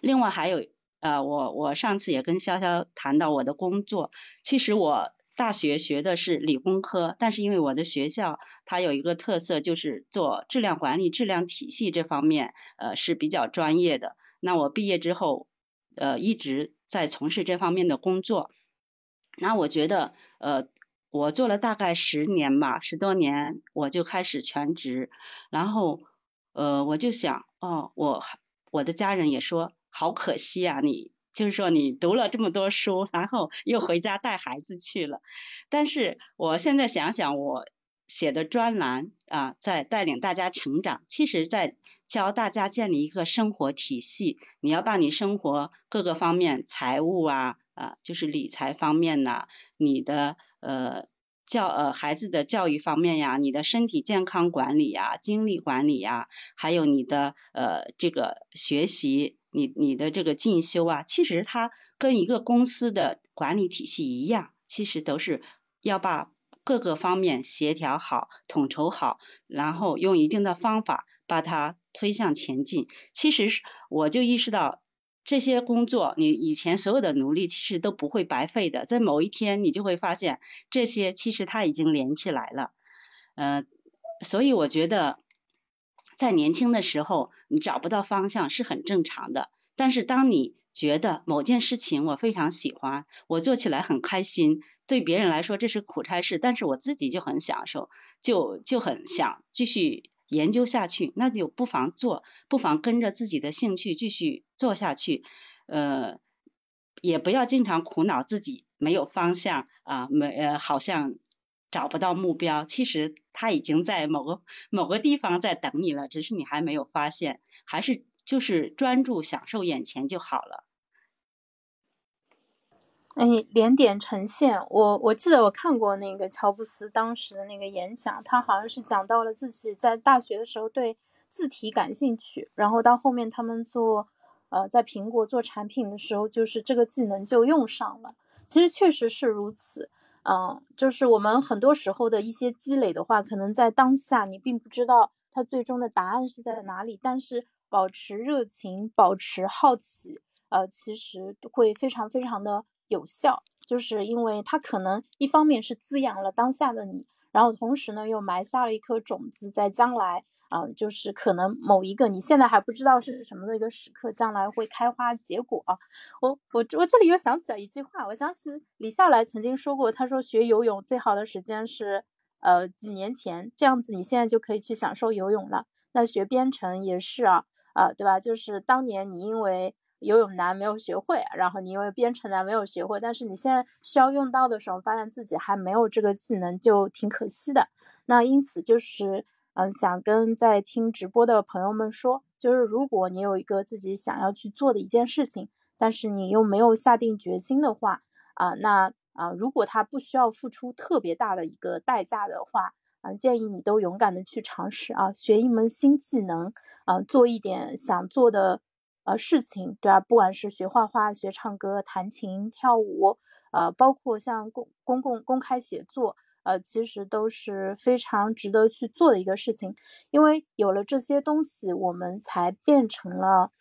另外还有，呃，我我上次也跟潇潇谈到我的工作，其实我大学学的是理工科，但是因为我的学校它有一个特色，就是做质量管理、质量体系这方面，呃是比较专业的。那我毕业之后，呃一直在从事这方面的工作。那我觉得，呃。我做了大概十年吧，十多年我就开始全职，然后呃我就想哦，我我的家人也说好可惜啊，你就是说你读了这么多书，然后又回家带孩子去了。但是我现在想想，我写的专栏啊，在带领大家成长，其实在教大家建立一个生活体系。你要把你生活各个方面，财务啊啊，就是理财方面呐，你的呃。教呃孩子的教育方面呀，你的身体健康管理呀，精力管理呀，还有你的呃这个学习，你你的这个进修啊，其实它跟一个公司的管理体系一样，其实都是要把各个方面协调好、统筹好，然后用一定的方法把它推向前进。其实是我就意识到。这些工作，你以前所有的努力其实都不会白费的，在某一天你就会发现，这些其实它已经连起来了。呃，所以我觉得，在年轻的时候你找不到方向是很正常的。但是当你觉得某件事情我非常喜欢，我做起来很开心，对别人来说这是苦差事，但是我自己就很享受，就就很想继续。研究下去，那就不妨做，不妨跟着自己的兴趣继续做下去。呃，也不要经常苦恼自己没有方向啊，没呃好像找不到目标。其实他已经在某个某个地方在等你了，只是你还没有发现。还是就是专注享受眼前就好了。哎，连点呈现，我我记得我看过那个乔布斯当时的那个演讲，他好像是讲到了自己在大学的时候对字体感兴趣，然后到后面他们做呃在苹果做产品的时候，就是这个技能就用上了。其实确实是如此，嗯，就是我们很多时候的一些积累的话，可能在当下你并不知道它最终的答案是在哪里，但是保持热情，保持好奇，呃，其实会非常非常的。有效，就是因为它可能一方面是滋养了当下的你，然后同时呢又埋下了一颗种子，在将来啊，就是可能某一个你现在还不知道是什么的一个时刻，将来会开花结果。我我我这里又想起了一句话，我想起李笑来曾经说过，他说学游泳最好的时间是呃几年前，这样子你现在就可以去享受游泳了。那学编程也是啊，啊对吧？就是当年你因为。游泳难没有学会，然后你因为编程难没有学会，但是你现在需要用到的时候，发现自己还没有这个技能，就挺可惜的。那因此就是，嗯，想跟在听直播的朋友们说，就是如果你有一个自己想要去做的一件事情，但是你又没有下定决心的话，啊，那啊，如果他不需要付出特别大的一个代价的话，啊，建议你都勇敢的去尝试啊，学一门新技能，啊，做一点想做的。呃，事情对啊，不管是学画画、学唱歌、弹琴、跳舞，呃，包括像公公共公开写作，呃，其实都是非常值得去做的一个事情。因为有了这些东西，我们才变成了，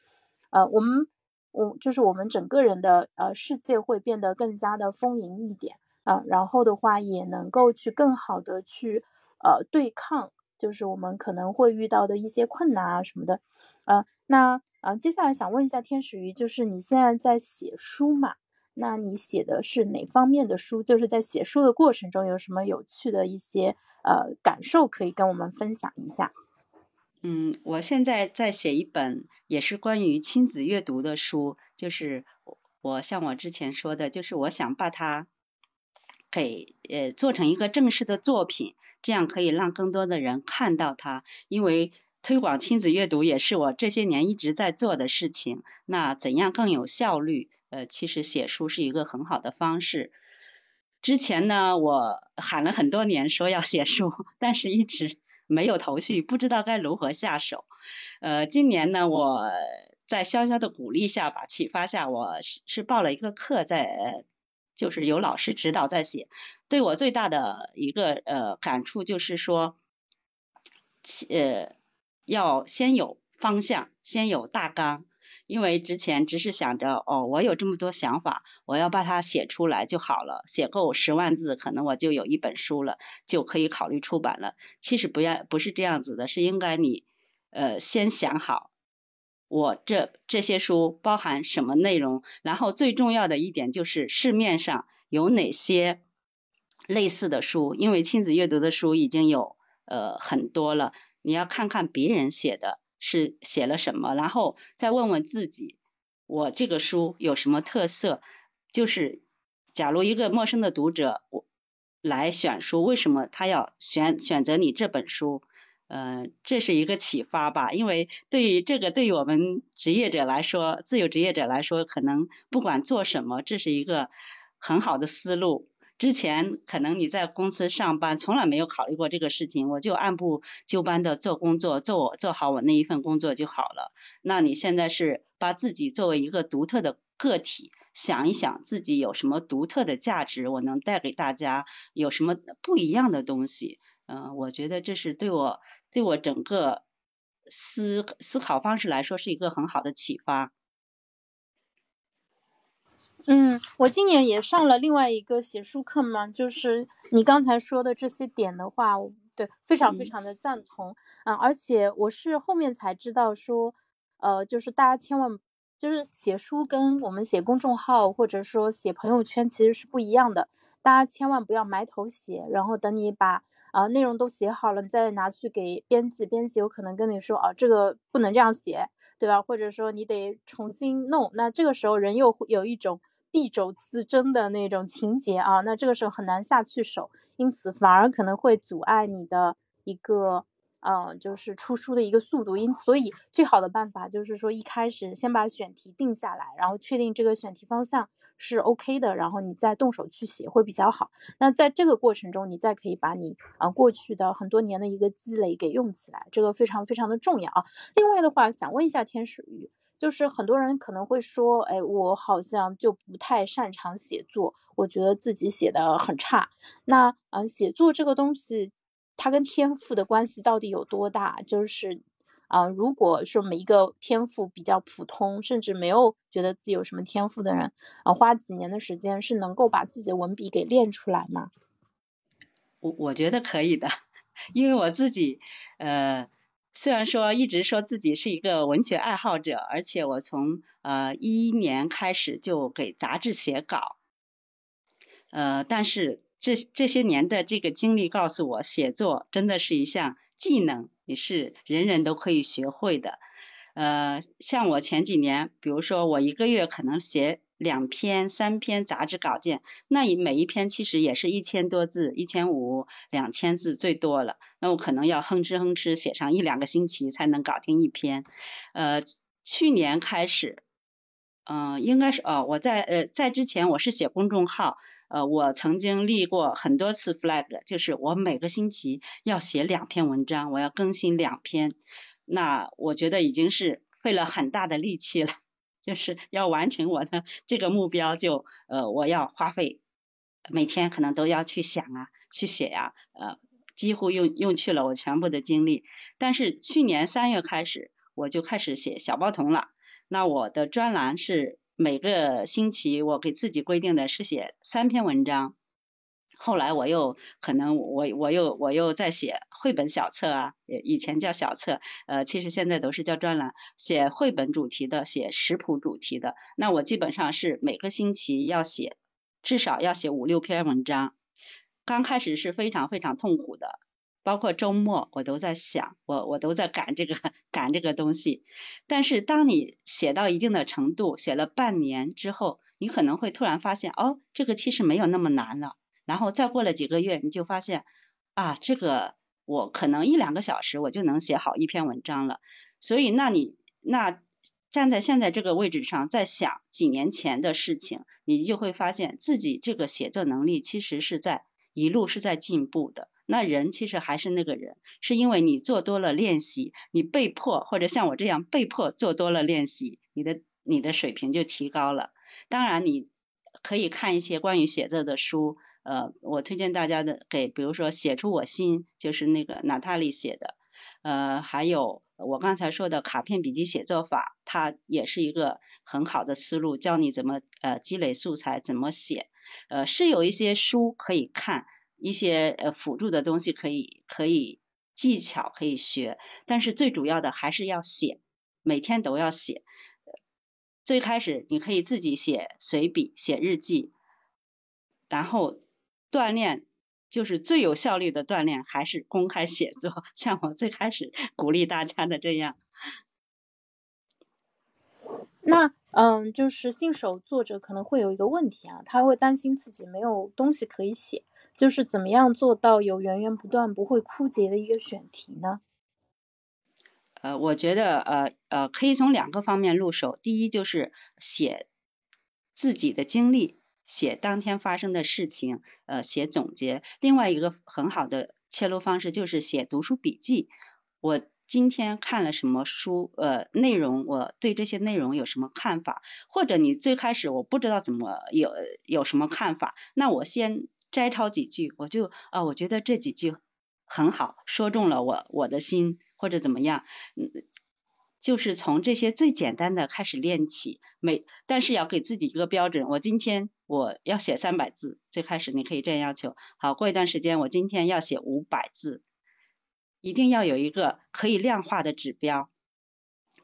呃，我们我就是我们整个人的呃世界会变得更加的丰盈一点啊，然后的话也能够去更好的去呃对抗，就是我们可能会遇到的一些困难啊什么的，呃。那啊，接下来想问一下天使鱼，就是你现在在写书嘛？那你写的是哪方面的书？就是在写书的过程中有什么有趣的一些呃感受可以跟我们分享一下？嗯，我现在在写一本也是关于亲子阅读的书，就是我像我之前说的，就是我想把它给呃做成一个正式的作品，这样可以让更多的人看到它，因为。推广亲子阅读也是我这些年一直在做的事情。那怎样更有效率？呃，其实写书是一个很好的方式。之前呢，我喊了很多年说要写书，但是一直没有头绪，不知道该如何下手。呃，今年呢，我在潇潇的鼓励下吧，启发下，我是是报了一个课，在就是有老师指导在写。对我最大的一个呃感触就是说，呃。要先有方向，先有大纲，因为之前只是想着哦，我有这么多想法，我要把它写出来就好了，写够十万字，可能我就有一本书了，就可以考虑出版了。其实不要不是这样子的，是应该你呃先想好，我这这些书包含什么内容，然后最重要的一点就是市面上有哪些类似的书，因为亲子阅读的书已经有呃很多了。你要看看别人写的是写了什么，然后再问问自己，我这个书有什么特色？就是假如一个陌生的读者我来选书，为什么他要选选择你这本书？呃，这是一个启发吧，因为对于这个，对于我们职业者来说，自由职业者来说，可能不管做什么，这是一个很好的思路。之前可能你在公司上班，从来没有考虑过这个事情，我就按部就班的做工作，做我做好我那一份工作就好了。那你现在是把自己作为一个独特的个体，想一想自己有什么独特的价值，我能带给大家有什么不一样的东西。嗯，我觉得这是对我对我整个思思考方式来说是一个很好的启发。嗯，我今年也上了另外一个写书课嘛，就是你刚才说的这些点的话，对，非常非常的赞同。嗯，而且我是后面才知道说，呃，就是大家千万就是写书跟我们写公众号或者说写朋友圈其实是不一样的，大家千万不要埋头写，然后等你把啊内容都写好了，你再拿去给编辑，编辑有可能跟你说哦这个不能这样写，对吧？或者说你得重新弄，那这个时候人又会有一种。敝帚自珍的那种情节啊，那这个时候很难下去手，因此反而可能会阻碍你的一个。嗯，就是出书的一个速度，因所以最好的办法就是说一开始先把选题定下来，然后确定这个选题方向是 OK 的，然后你再动手去写会比较好。那在这个过程中，你再可以把你啊过去的很多年的一个积累给用起来，这个非常非常的重要啊。另外的话，想问一下天使鱼，就是很多人可能会说，哎，我好像就不太擅长写作，我觉得自己写的很差。那嗯，写作这个东西。它跟天赋的关系到底有多大？就是，啊，如果说每一个天赋比较普通，甚至没有觉得自己有什么天赋的人，啊，花几年的时间是能够把自己的文笔给练出来吗？我我觉得可以的，因为我自己，呃，虽然说一直说自己是一个文学爱好者，而且我从呃一一年开始就给杂志写稿，呃，但是。这这些年的这个经历告诉我，写作真的是一项技能，也是人人都可以学会的。呃，像我前几年，比如说我一个月可能写两篇、三篇杂志稿件，那每一篇其实也是一千多字，一千五、两千字最多了。那我可能要哼哧哼哧写上一两个星期才能搞定一篇。呃，去年开始。嗯，应该是哦，我在呃在之前我是写公众号，呃，我曾经立过很多次 flag，就是我每个星期要写两篇文章，我要更新两篇，那我觉得已经是费了很大的力气了，就是要完成我的这个目标，就呃我要花费每天可能都要去想啊，去写呀，呃，几乎用用去了我全部的精力，但是去年三月开始我就开始写小报童了。那我的专栏是每个星期我给自己规定的是写三篇文章，后来我又可能我我又我又在写绘本小册啊，以前叫小册，呃，其实现在都是叫专栏，写绘本主题的，写食谱主题的。那我基本上是每个星期要写至少要写五六篇文章，刚开始是非常非常痛苦的。包括周末我都在想，我我都在赶这个赶这个东西。但是当你写到一定的程度，写了半年之后，你可能会突然发现，哦，这个其实没有那么难了。然后再过了几个月，你就发现，啊，这个我可能一两个小时我就能写好一篇文章了。所以，那你那站在现在这个位置上，在想几年前的事情，你就会发现自己这个写作能力其实是在一路是在进步的。那人其实还是那个人，是因为你做多了练习，你被迫或者像我这样被迫做多了练习，你的你的水平就提高了。当然，你可以看一些关于写作的书，呃，我推荐大家的给，比如说《写出我心》，就是那个娜塔莉写的，呃，还有我刚才说的卡片笔记写作法，它也是一个很好的思路，教你怎么呃积累素材，怎么写，呃，是有一些书可以看。一些呃辅助的东西可以可以技巧可以学，但是最主要的还是要写，每天都要写。最开始你可以自己写随笔、写日记，然后锻炼就是最有效率的锻炼还是公开写作，像我最开始鼓励大家的这样。那嗯，就是新手作者可能会有一个问题啊，他会担心自己没有东西可以写，就是怎么样做到有源源不断、不会枯竭的一个选题呢？呃，我觉得呃呃，可以从两个方面入手。第一就是写自己的经历，写当天发生的事情，呃，写总结。另外一个很好的切入方式就是写读书笔记。我今天看了什么书？呃，内容我对这些内容有什么看法？或者你最开始我不知道怎么有有什么看法，那我先摘抄几句，我就啊，我觉得这几句很好，说中了我我的心。或者怎么样，嗯，就是从这些最简单的开始练起，每但是要给自己一个标准。我今天我要写三百字，最开始你可以这样要求。好，过一段时间我今天要写五百字，一定要有一个可以量化的指标。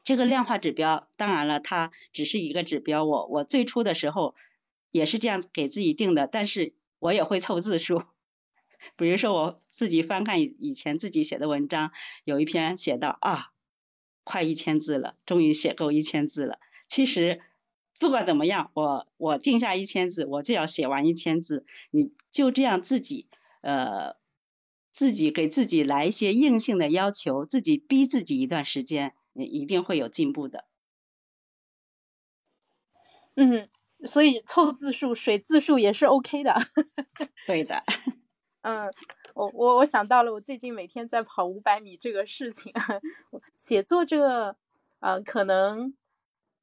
这个量化指标，当然了，它只是一个指标。我我最初的时候也是这样给自己定的，但是我也会凑字数。比如说我自己翻看以前自己写的文章，有一篇写到啊，快一千字了，终于写够一千字了。其实不管怎么样，我我定下一千字，我就要写完一千字。你就这样自己呃自己给自己来一些硬性的要求，自己逼自己一段时间，一定会有进步的。嗯，所以凑字数、水字数也是 OK 的。对的。嗯，我我我想到了，我最近每天在跑五百米这个事情，写作这个，呃，可能，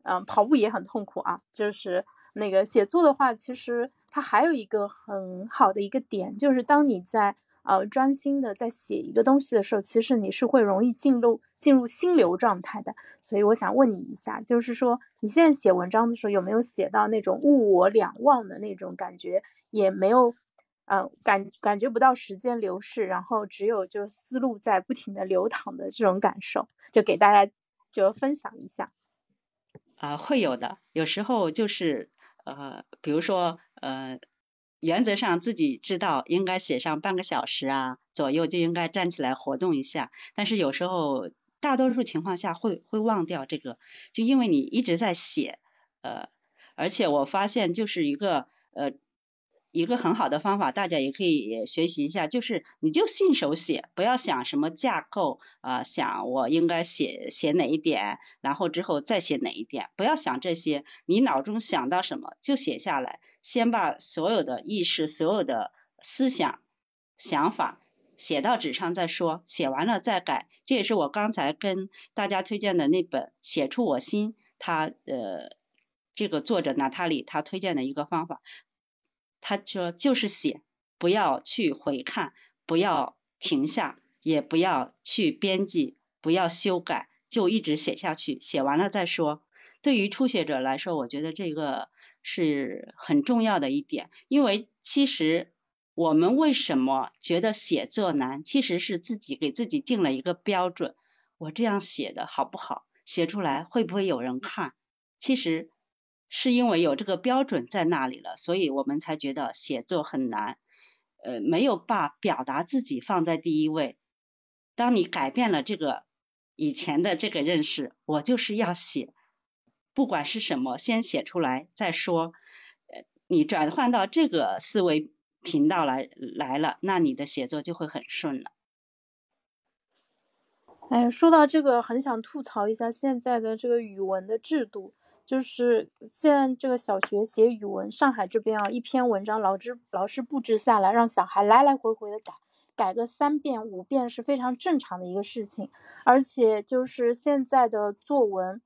嗯，跑步也很痛苦啊。就是那个写作的话，其实它还有一个很好的一个点，就是当你在呃专心的在写一个东西的时候，其实你是会容易进入进入心流状态的。所以我想问你一下，就是说你现在写文章的时候，有没有写到那种物我两忘的那种感觉，也没有。嗯，感感觉不到时间流逝，然后只有就是思路在不停的流淌的这种感受，就给大家就分享一下。啊，会有的，有时候就是呃，比如说呃，原则上自己知道应该写上半个小时啊左右就应该站起来活动一下，但是有时候大多数情况下会会忘掉这个，就因为你一直在写，呃，而且我发现就是一个呃。一个很好的方法，大家也可以学习一下，就是你就信手写，不要想什么架构啊，想我应该写写哪一点，然后之后再写哪一点，不要想这些，你脑中想到什么就写下来，先把所有的意识、所有的思想、想法写到纸上再说，写完了再改。这也是我刚才跟大家推荐的那本《写出我心》，他呃这个作者娜塔莉他推荐的一个方法。他说就是写，不要去回看，不要停下，也不要去编辑，不要修改，就一直写下去，写完了再说。对于初学者来说，我觉得这个是很重要的一点，因为其实我们为什么觉得写作难，其实是自己给自己定了一个标准，我这样写的好不好，写出来会不会有人看？其实。是因为有这个标准在那里了，所以我们才觉得写作很难，呃，没有把表达自己放在第一位。当你改变了这个以前的这个认识，我就是要写，不管是什么，先写出来再说。呃，你转换到这个思维频道来来了，那你的写作就会很顺了。哎，说到这个，很想吐槽一下现在的这个语文的制度。就是现在这个小学写语文，上海这边啊，一篇文章老师老师布置下来，让小孩来来回回的改，改个三遍五遍是非常正常的一个事情。而且就是现在的作文，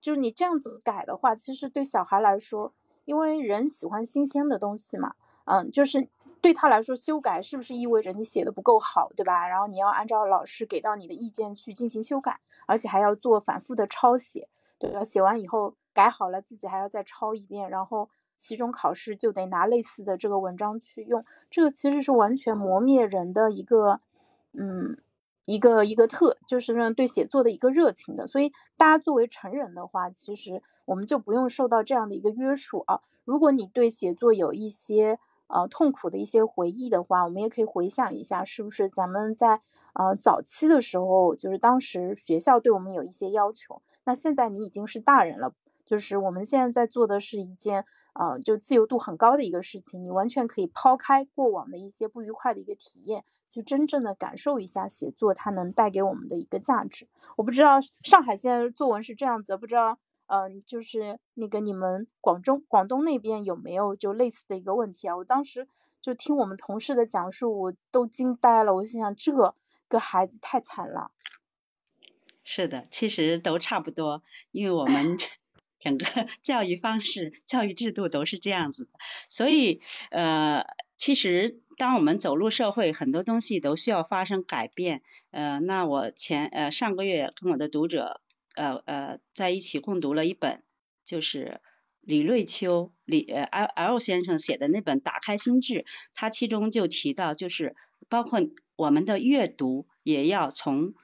就是你这样子改的话，其实对小孩来说，因为人喜欢新鲜的东西嘛，嗯，就是对他来说，修改是不是意味着你写的不够好，对吧？然后你要按照老师给到你的意见去进行修改，而且还要做反复的抄写，对吧？写完以后。改好了，自己还要再抄一遍，然后期中考试就得拿类似的这个文章去用，这个其实是完全磨灭人的一个，嗯，一个一个特，就是呢对写作的一个热情的。所以大家作为成人的话，其实我们就不用受到这样的一个约束啊。如果你对写作有一些呃痛苦的一些回忆的话，我们也可以回想一下，是不是咱们在呃早期的时候，就是当时学校对我们有一些要求，那现在你已经是大人了，就是我们现在在做的是一件呃就自由度很高的一个事情，你完全可以抛开过往的一些不愉快的一个体验，去真正的感受一下写作它能带给我们的一个价值。我不知道上海现在作文是这样子，不知道。嗯，就是那个你们广州、广东那边有没有就类似的一个问题啊？我当时就听我们同事的讲述，我都惊呆了。我心想，这个孩子太惨了。是的，其实都差不多，因为我们 整个 教育方式、教育制度都是这样子的。所以，呃，其实当我们走入社会，很多东西都需要发生改变。呃，那我前呃上个月跟我的读者。呃呃，在一起共读了一本，就是李瑞秋李呃 L L 先生写的那本《打开心智》，他其中就提到，就是包括我们的阅读也要从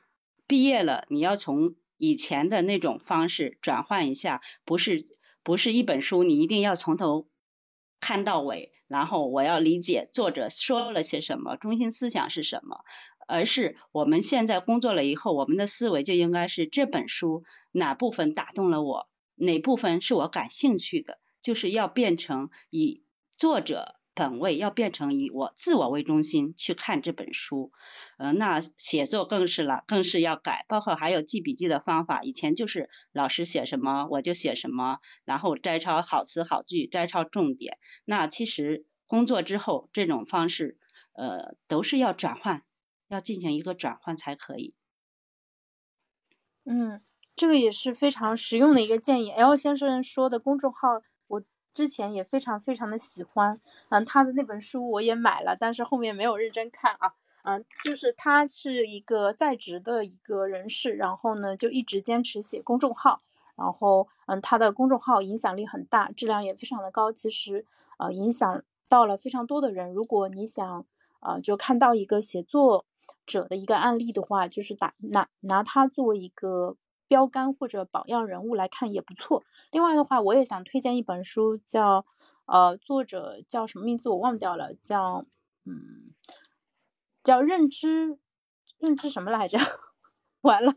毕业了，你要从以前的那种方式转换一下，不是不是一本书，你一定要从头看到尾，然后我要理解作者说了些什么，中心思想是什么。而是我们现在工作了以后，我们的思维就应该是这本书哪部分打动了我，哪部分是我感兴趣的，就是要变成以作者本位，要变成以我自我为中心去看这本书。呃，那写作更是了，更是要改，包括还有记笔记的方法。以前就是老师写什么我就写什么，然后摘抄好词好句，摘抄重点。那其实工作之后这种方式，呃，都是要转换。要进行一个转换才可以。嗯，这个也是非常实用的一个建议。L 先生说的公众号，我之前也非常非常的喜欢。嗯，他的那本书我也买了，但是后面没有认真看啊。嗯，就是他是一个在职的一个人士，然后呢就一直坚持写公众号，然后嗯，他的公众号影响力很大，质量也非常的高。其实呃，影响到了非常多的人。如果你想呃，就看到一个写作。者的一个案例的话，就是打拿拿他作为一个标杆或者榜样人物来看也不错。另外的话，我也想推荐一本书，叫呃作者叫什么名字我忘掉了，叫嗯叫认知认知什么来着？完了，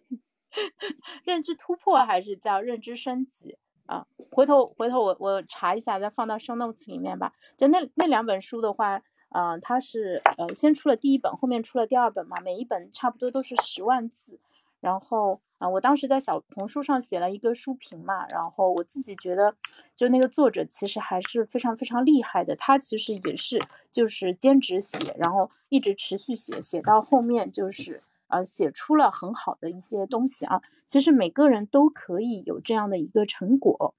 认知突破还是叫认知升级啊？回头回头我我查一下，再放到 show notes 里面吧。就那那两本书的话。嗯，他是呃先出了第一本，后面出了第二本嘛，每一本差不多都是十万字。然后啊，我当时在小红书上写了一个书评嘛，然后我自己觉得，就那个作者其实还是非常非常厉害的。他其实也是就是兼职写，然后一直持续写，写到后面就是呃写出了很好的一些东西啊。其实每个人都可以有这样的一个成果。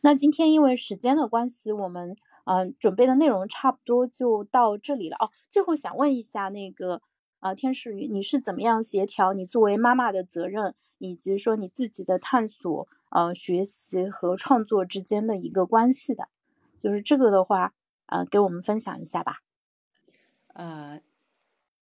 那今天因为时间的关系，我们嗯准备的内容差不多就到这里了哦。最后想问一下那个啊天使鱼，你是怎么样协调你作为妈妈的责任，以及说你自己的探索、呃学习和创作之间的一个关系的？就是这个的话，呃，给我们分享一下吧。呃，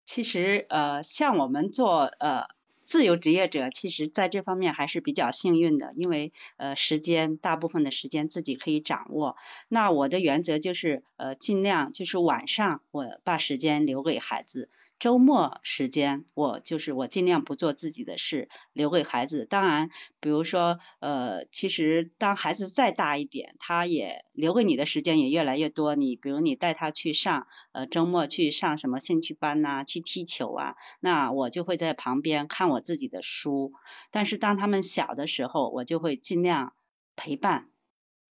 其实呃像我们做呃。自由职业者其实在这方面还是比较幸运的，因为呃时间大部分的时间自己可以掌握。那我的原则就是呃尽量就是晚上我把时间留给孩子。周末时间，我就是我尽量不做自己的事，留给孩子。当然，比如说，呃，其实当孩子再大一点，他也留给你的时间也越来越多。你比如你带他去上，呃，周末去上什么兴趣班呐，去踢球啊，那我就会在旁边看我自己的书。但是当他们小的时候，我就会尽量陪伴。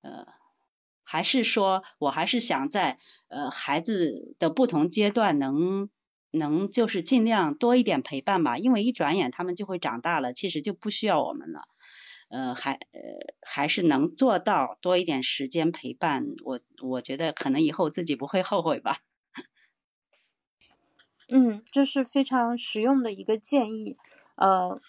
呃，还是说我还是想在呃孩子的不同阶段能。能就是尽量多一点陪伴吧，因为一转眼他们就会长大了，其实就不需要我们了。呃，还呃还是能做到多一点时间陪伴，我我觉得可能以后自己不会后悔吧。嗯，这是非常实用的一个建议。呃，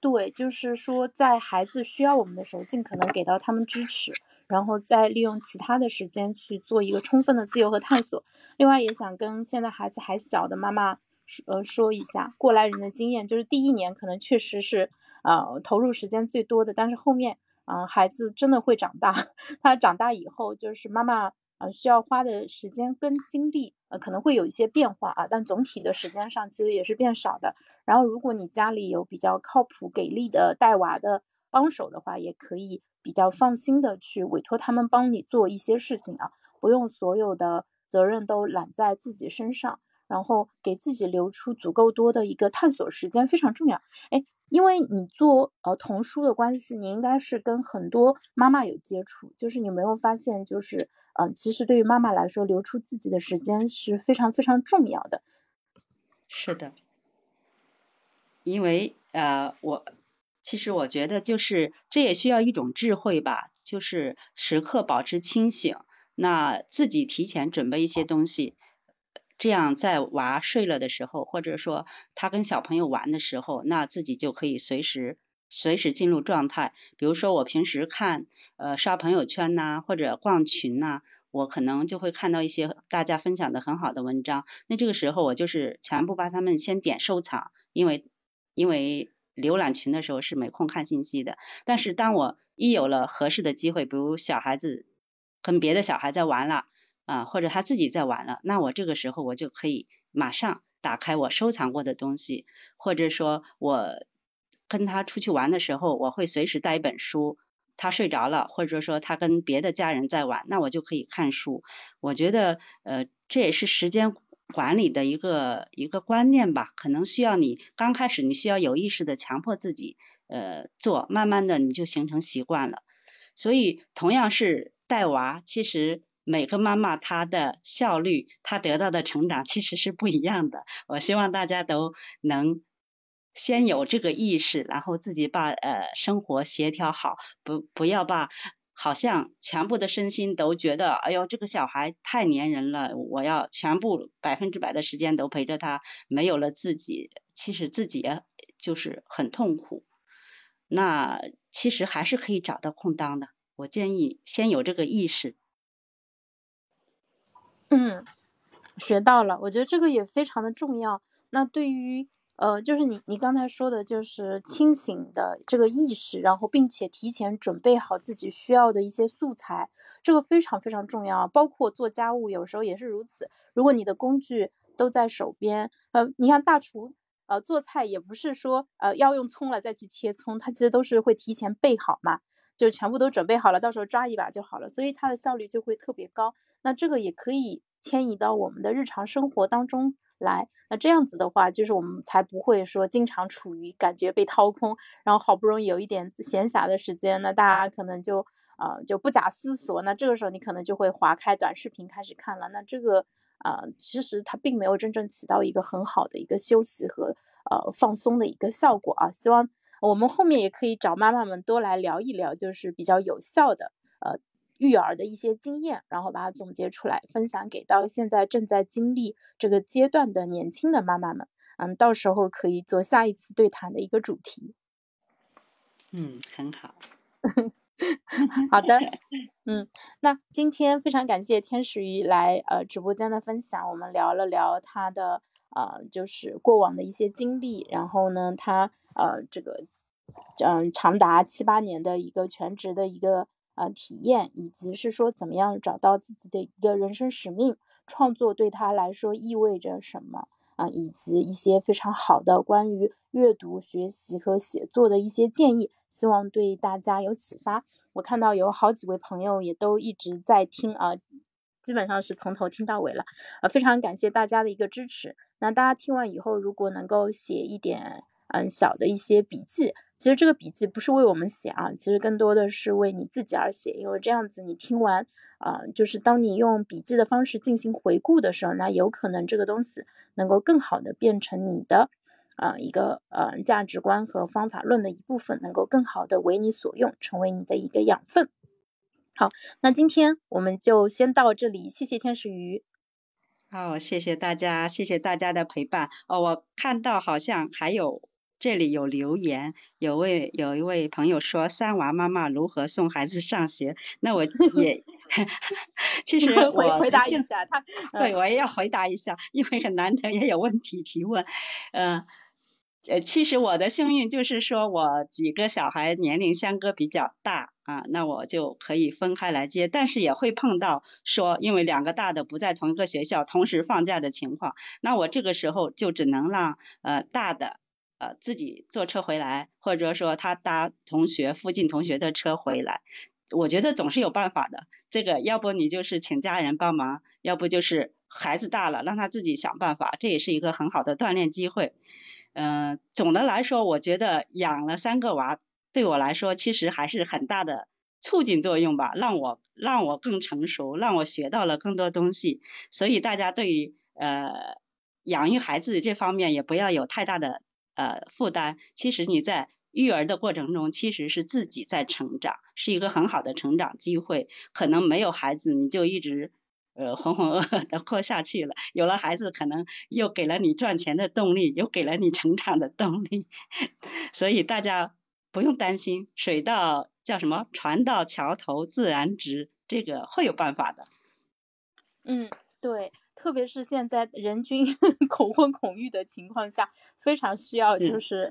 对，就是说在孩子需要我们的时候，尽可能给到他们支持。然后再利用其他的时间去做一个充分的自由和探索。另外，也想跟现在孩子还小的妈妈说呃说一下过来人的经验，就是第一年可能确实是呃投入时间最多的，但是后面嗯孩子真的会长大，他长大以后就是妈妈啊，需要花的时间跟精力呃可能会有一些变化啊，但总体的时间上其实也是变少的。然后，如果你家里有比较靠谱给力的带娃的帮手的话，也可以比较放心的去委托他们帮你做一些事情啊，不用所有的责任都揽在自己身上，然后给自己留出足够多的一个探索时间非常重要。哎。因为你做呃童书的关系，你应该是跟很多妈妈有接触，就是你没有发现，就是嗯，其实对于妈妈来说，留出自己的时间是非常非常重要的。是的，因为呃，我其实我觉得就是这也需要一种智慧吧，就是时刻保持清醒，那自己提前准备一些东西。这样，在娃睡了的时候，或者说他跟小朋友玩的时候，那自己就可以随时随时进入状态。比如说，我平时看呃刷朋友圈呐，或者逛群呐，我可能就会看到一些大家分享的很好的文章。那这个时候，我就是全部把他们先点收藏，因为因为浏览群的时候是没空看信息的。但是当我一有了合适的机会，比如小孩子跟别的小孩在玩了。啊，或者他自己在玩了，那我这个时候我就可以马上打开我收藏过的东西，或者说我跟他出去玩的时候，我会随时带一本书。他睡着了，或者说他跟别的家人在玩，那我就可以看书。我觉得呃，这也是时间管理的一个一个观念吧，可能需要你刚开始你需要有意识的强迫自己呃做，慢慢的你就形成习惯了。所以同样是带娃，其实。每个妈妈她的效率，她得到的成长其实是不一样的。我希望大家都能先有这个意识，然后自己把呃生活协调好，不不要把好像全部的身心都觉得，哎呦这个小孩太粘人了，我要全部百分之百的时间都陪着他，没有了自己，其实自己就是很痛苦。那其实还是可以找到空当的。我建议先有这个意识。嗯，学到了，我觉得这个也非常的重要。那对于呃，就是你你刚才说的，就是清醒的这个意识，然后并且提前准备好自己需要的一些素材，这个非常非常重要。包括做家务，有时候也是如此。如果你的工具都在手边，呃，你看大厨，呃，做菜也不是说呃要用葱了再去切葱，他其实都是会提前备好嘛，就全部都准备好了，到时候抓一把就好了，所以它的效率就会特别高。那这个也可以迁移到我们的日常生活当中来。那这样子的话，就是我们才不会说经常处于感觉被掏空，然后好不容易有一点闲暇的时间，那大家可能就呃就不假思索，那这个时候你可能就会划开短视频开始看了。那这个呃其实它并没有真正起到一个很好的一个休息和呃放松的一个效果啊。希望我们后面也可以找妈妈们多来聊一聊，就是比较有效的呃。育儿的一些经验，然后把它总结出来，分享给到现在正在经历这个阶段的年轻的妈妈们。嗯，到时候可以做下一次对谈的一个主题。嗯，很好。好的。嗯，那今天非常感谢天使鱼来呃直播间的分享，我们聊了聊他的呃就是过往的一些经历，然后呢，他呃这个嗯长达七八年的一个全职的一个。呃，体验以及是说怎么样找到自己的一个人生使命，创作对他来说意味着什么啊？以及一些非常好的关于阅读、学习和写作的一些建议，希望对大家有启发。我看到有好几位朋友也都一直在听啊，基本上是从头听到尾了，呃，非常感谢大家的一个支持。那大家听完以后，如果能够写一点嗯小的一些笔记。其实这个笔记不是为我们写啊，其实更多的是为你自己而写，因为这样子你听完啊，就是当你用笔记的方式进行回顾的时候，那有可能这个东西能够更好的变成你的啊一个呃价值观和方法论的一部分，能够更好的为你所用，成为你的一个养分。好，那今天我们就先到这里，谢谢天使鱼。好，谢谢大家，谢谢大家的陪伴。哦，我看到好像还有。这里有留言，有位有一位朋友说三娃妈妈如何送孩子上学？那我 也，其实我回答一下他，对我也要回答一下，因为很难得也有问题提问，嗯，呃，其实我的幸运就是说我几个小孩年龄相隔比较大啊，那我就可以分开来接，但是也会碰到说因为两个大的不在同一个学校同时放假的情况，那我这个时候就只能让呃大的呃自己坐车回来，或者说他搭同学附近同学的车回来。我觉得总是有办法的，这个要不你就是请家人帮忙，要不就是孩子大了让他自己想办法，这也是一个很好的锻炼机会。嗯，总的来说，我觉得养了三个娃对我来说其实还是很大的促进作用吧，让我让我更成熟，让我学到了更多东西。所以大家对于呃养育孩子这方面也不要有太大的呃负担。其实你在育儿的过程中，其实是自己在成长，是一个很好的成长机会。可能没有孩子，你就一直呃浑浑噩噩的过下去了；有了孩子，可能又给了你赚钱的动力，又给了你成长的动力。所以大家不用担心，水到叫什么？船到桥头自然直，这个会有办法的。嗯，对。特别是现在人均 恐婚恐育的情况下，非常需要就是，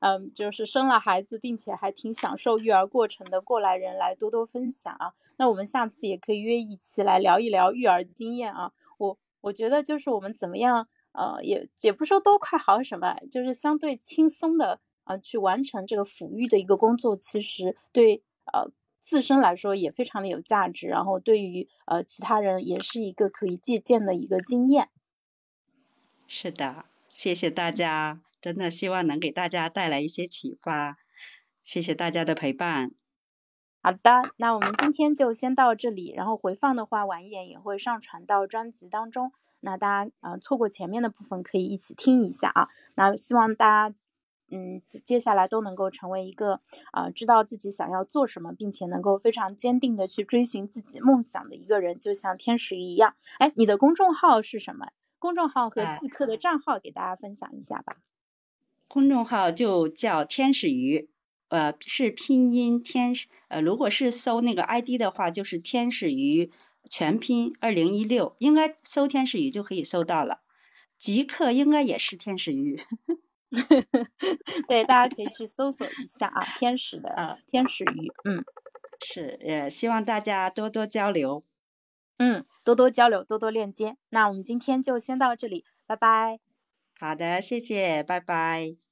嗯，就是生了孩子并且还挺享受育儿过程的过来人来多多分享啊。那我们下次也可以约一起来聊一聊育儿经验啊。我我觉得就是我们怎么样，呃，也也不说都快好什么，就是相对轻松的啊去完成这个抚育的一个工作，其实对呃。自身来说也非常的有价值，然后对于呃其他人也是一个可以借鉴的一个经验。是的，谢谢大家，真的希望能给大家带来一些启发。谢谢大家的陪伴。好的，那我们今天就先到这里，然后回放的话晚一点也会上传到专辑当中，那大家呃错过前面的部分可以一起听一下啊。那希望大家。嗯，接下来都能够成为一个啊，知道自己想要做什么，并且能够非常坚定的去追寻自己梦想的一个人，就像天使鱼一样。哎，你的公众号是什么？公众号和即刻的账号给大家分享一下吧。公众号就叫天使鱼，呃，是拼音天使，呃，如果是搜那个 ID 的话，就是天使鱼全拼二零一六，应该搜天使鱼就可以搜到了。即刻应该也是天使鱼。对，大家可以去搜索一下啊，天使的啊，天使鱼，嗯，是，也希望大家多多交流，嗯，多多交流，多多链接。那我们今天就先到这里，拜拜。好的，谢谢，拜拜。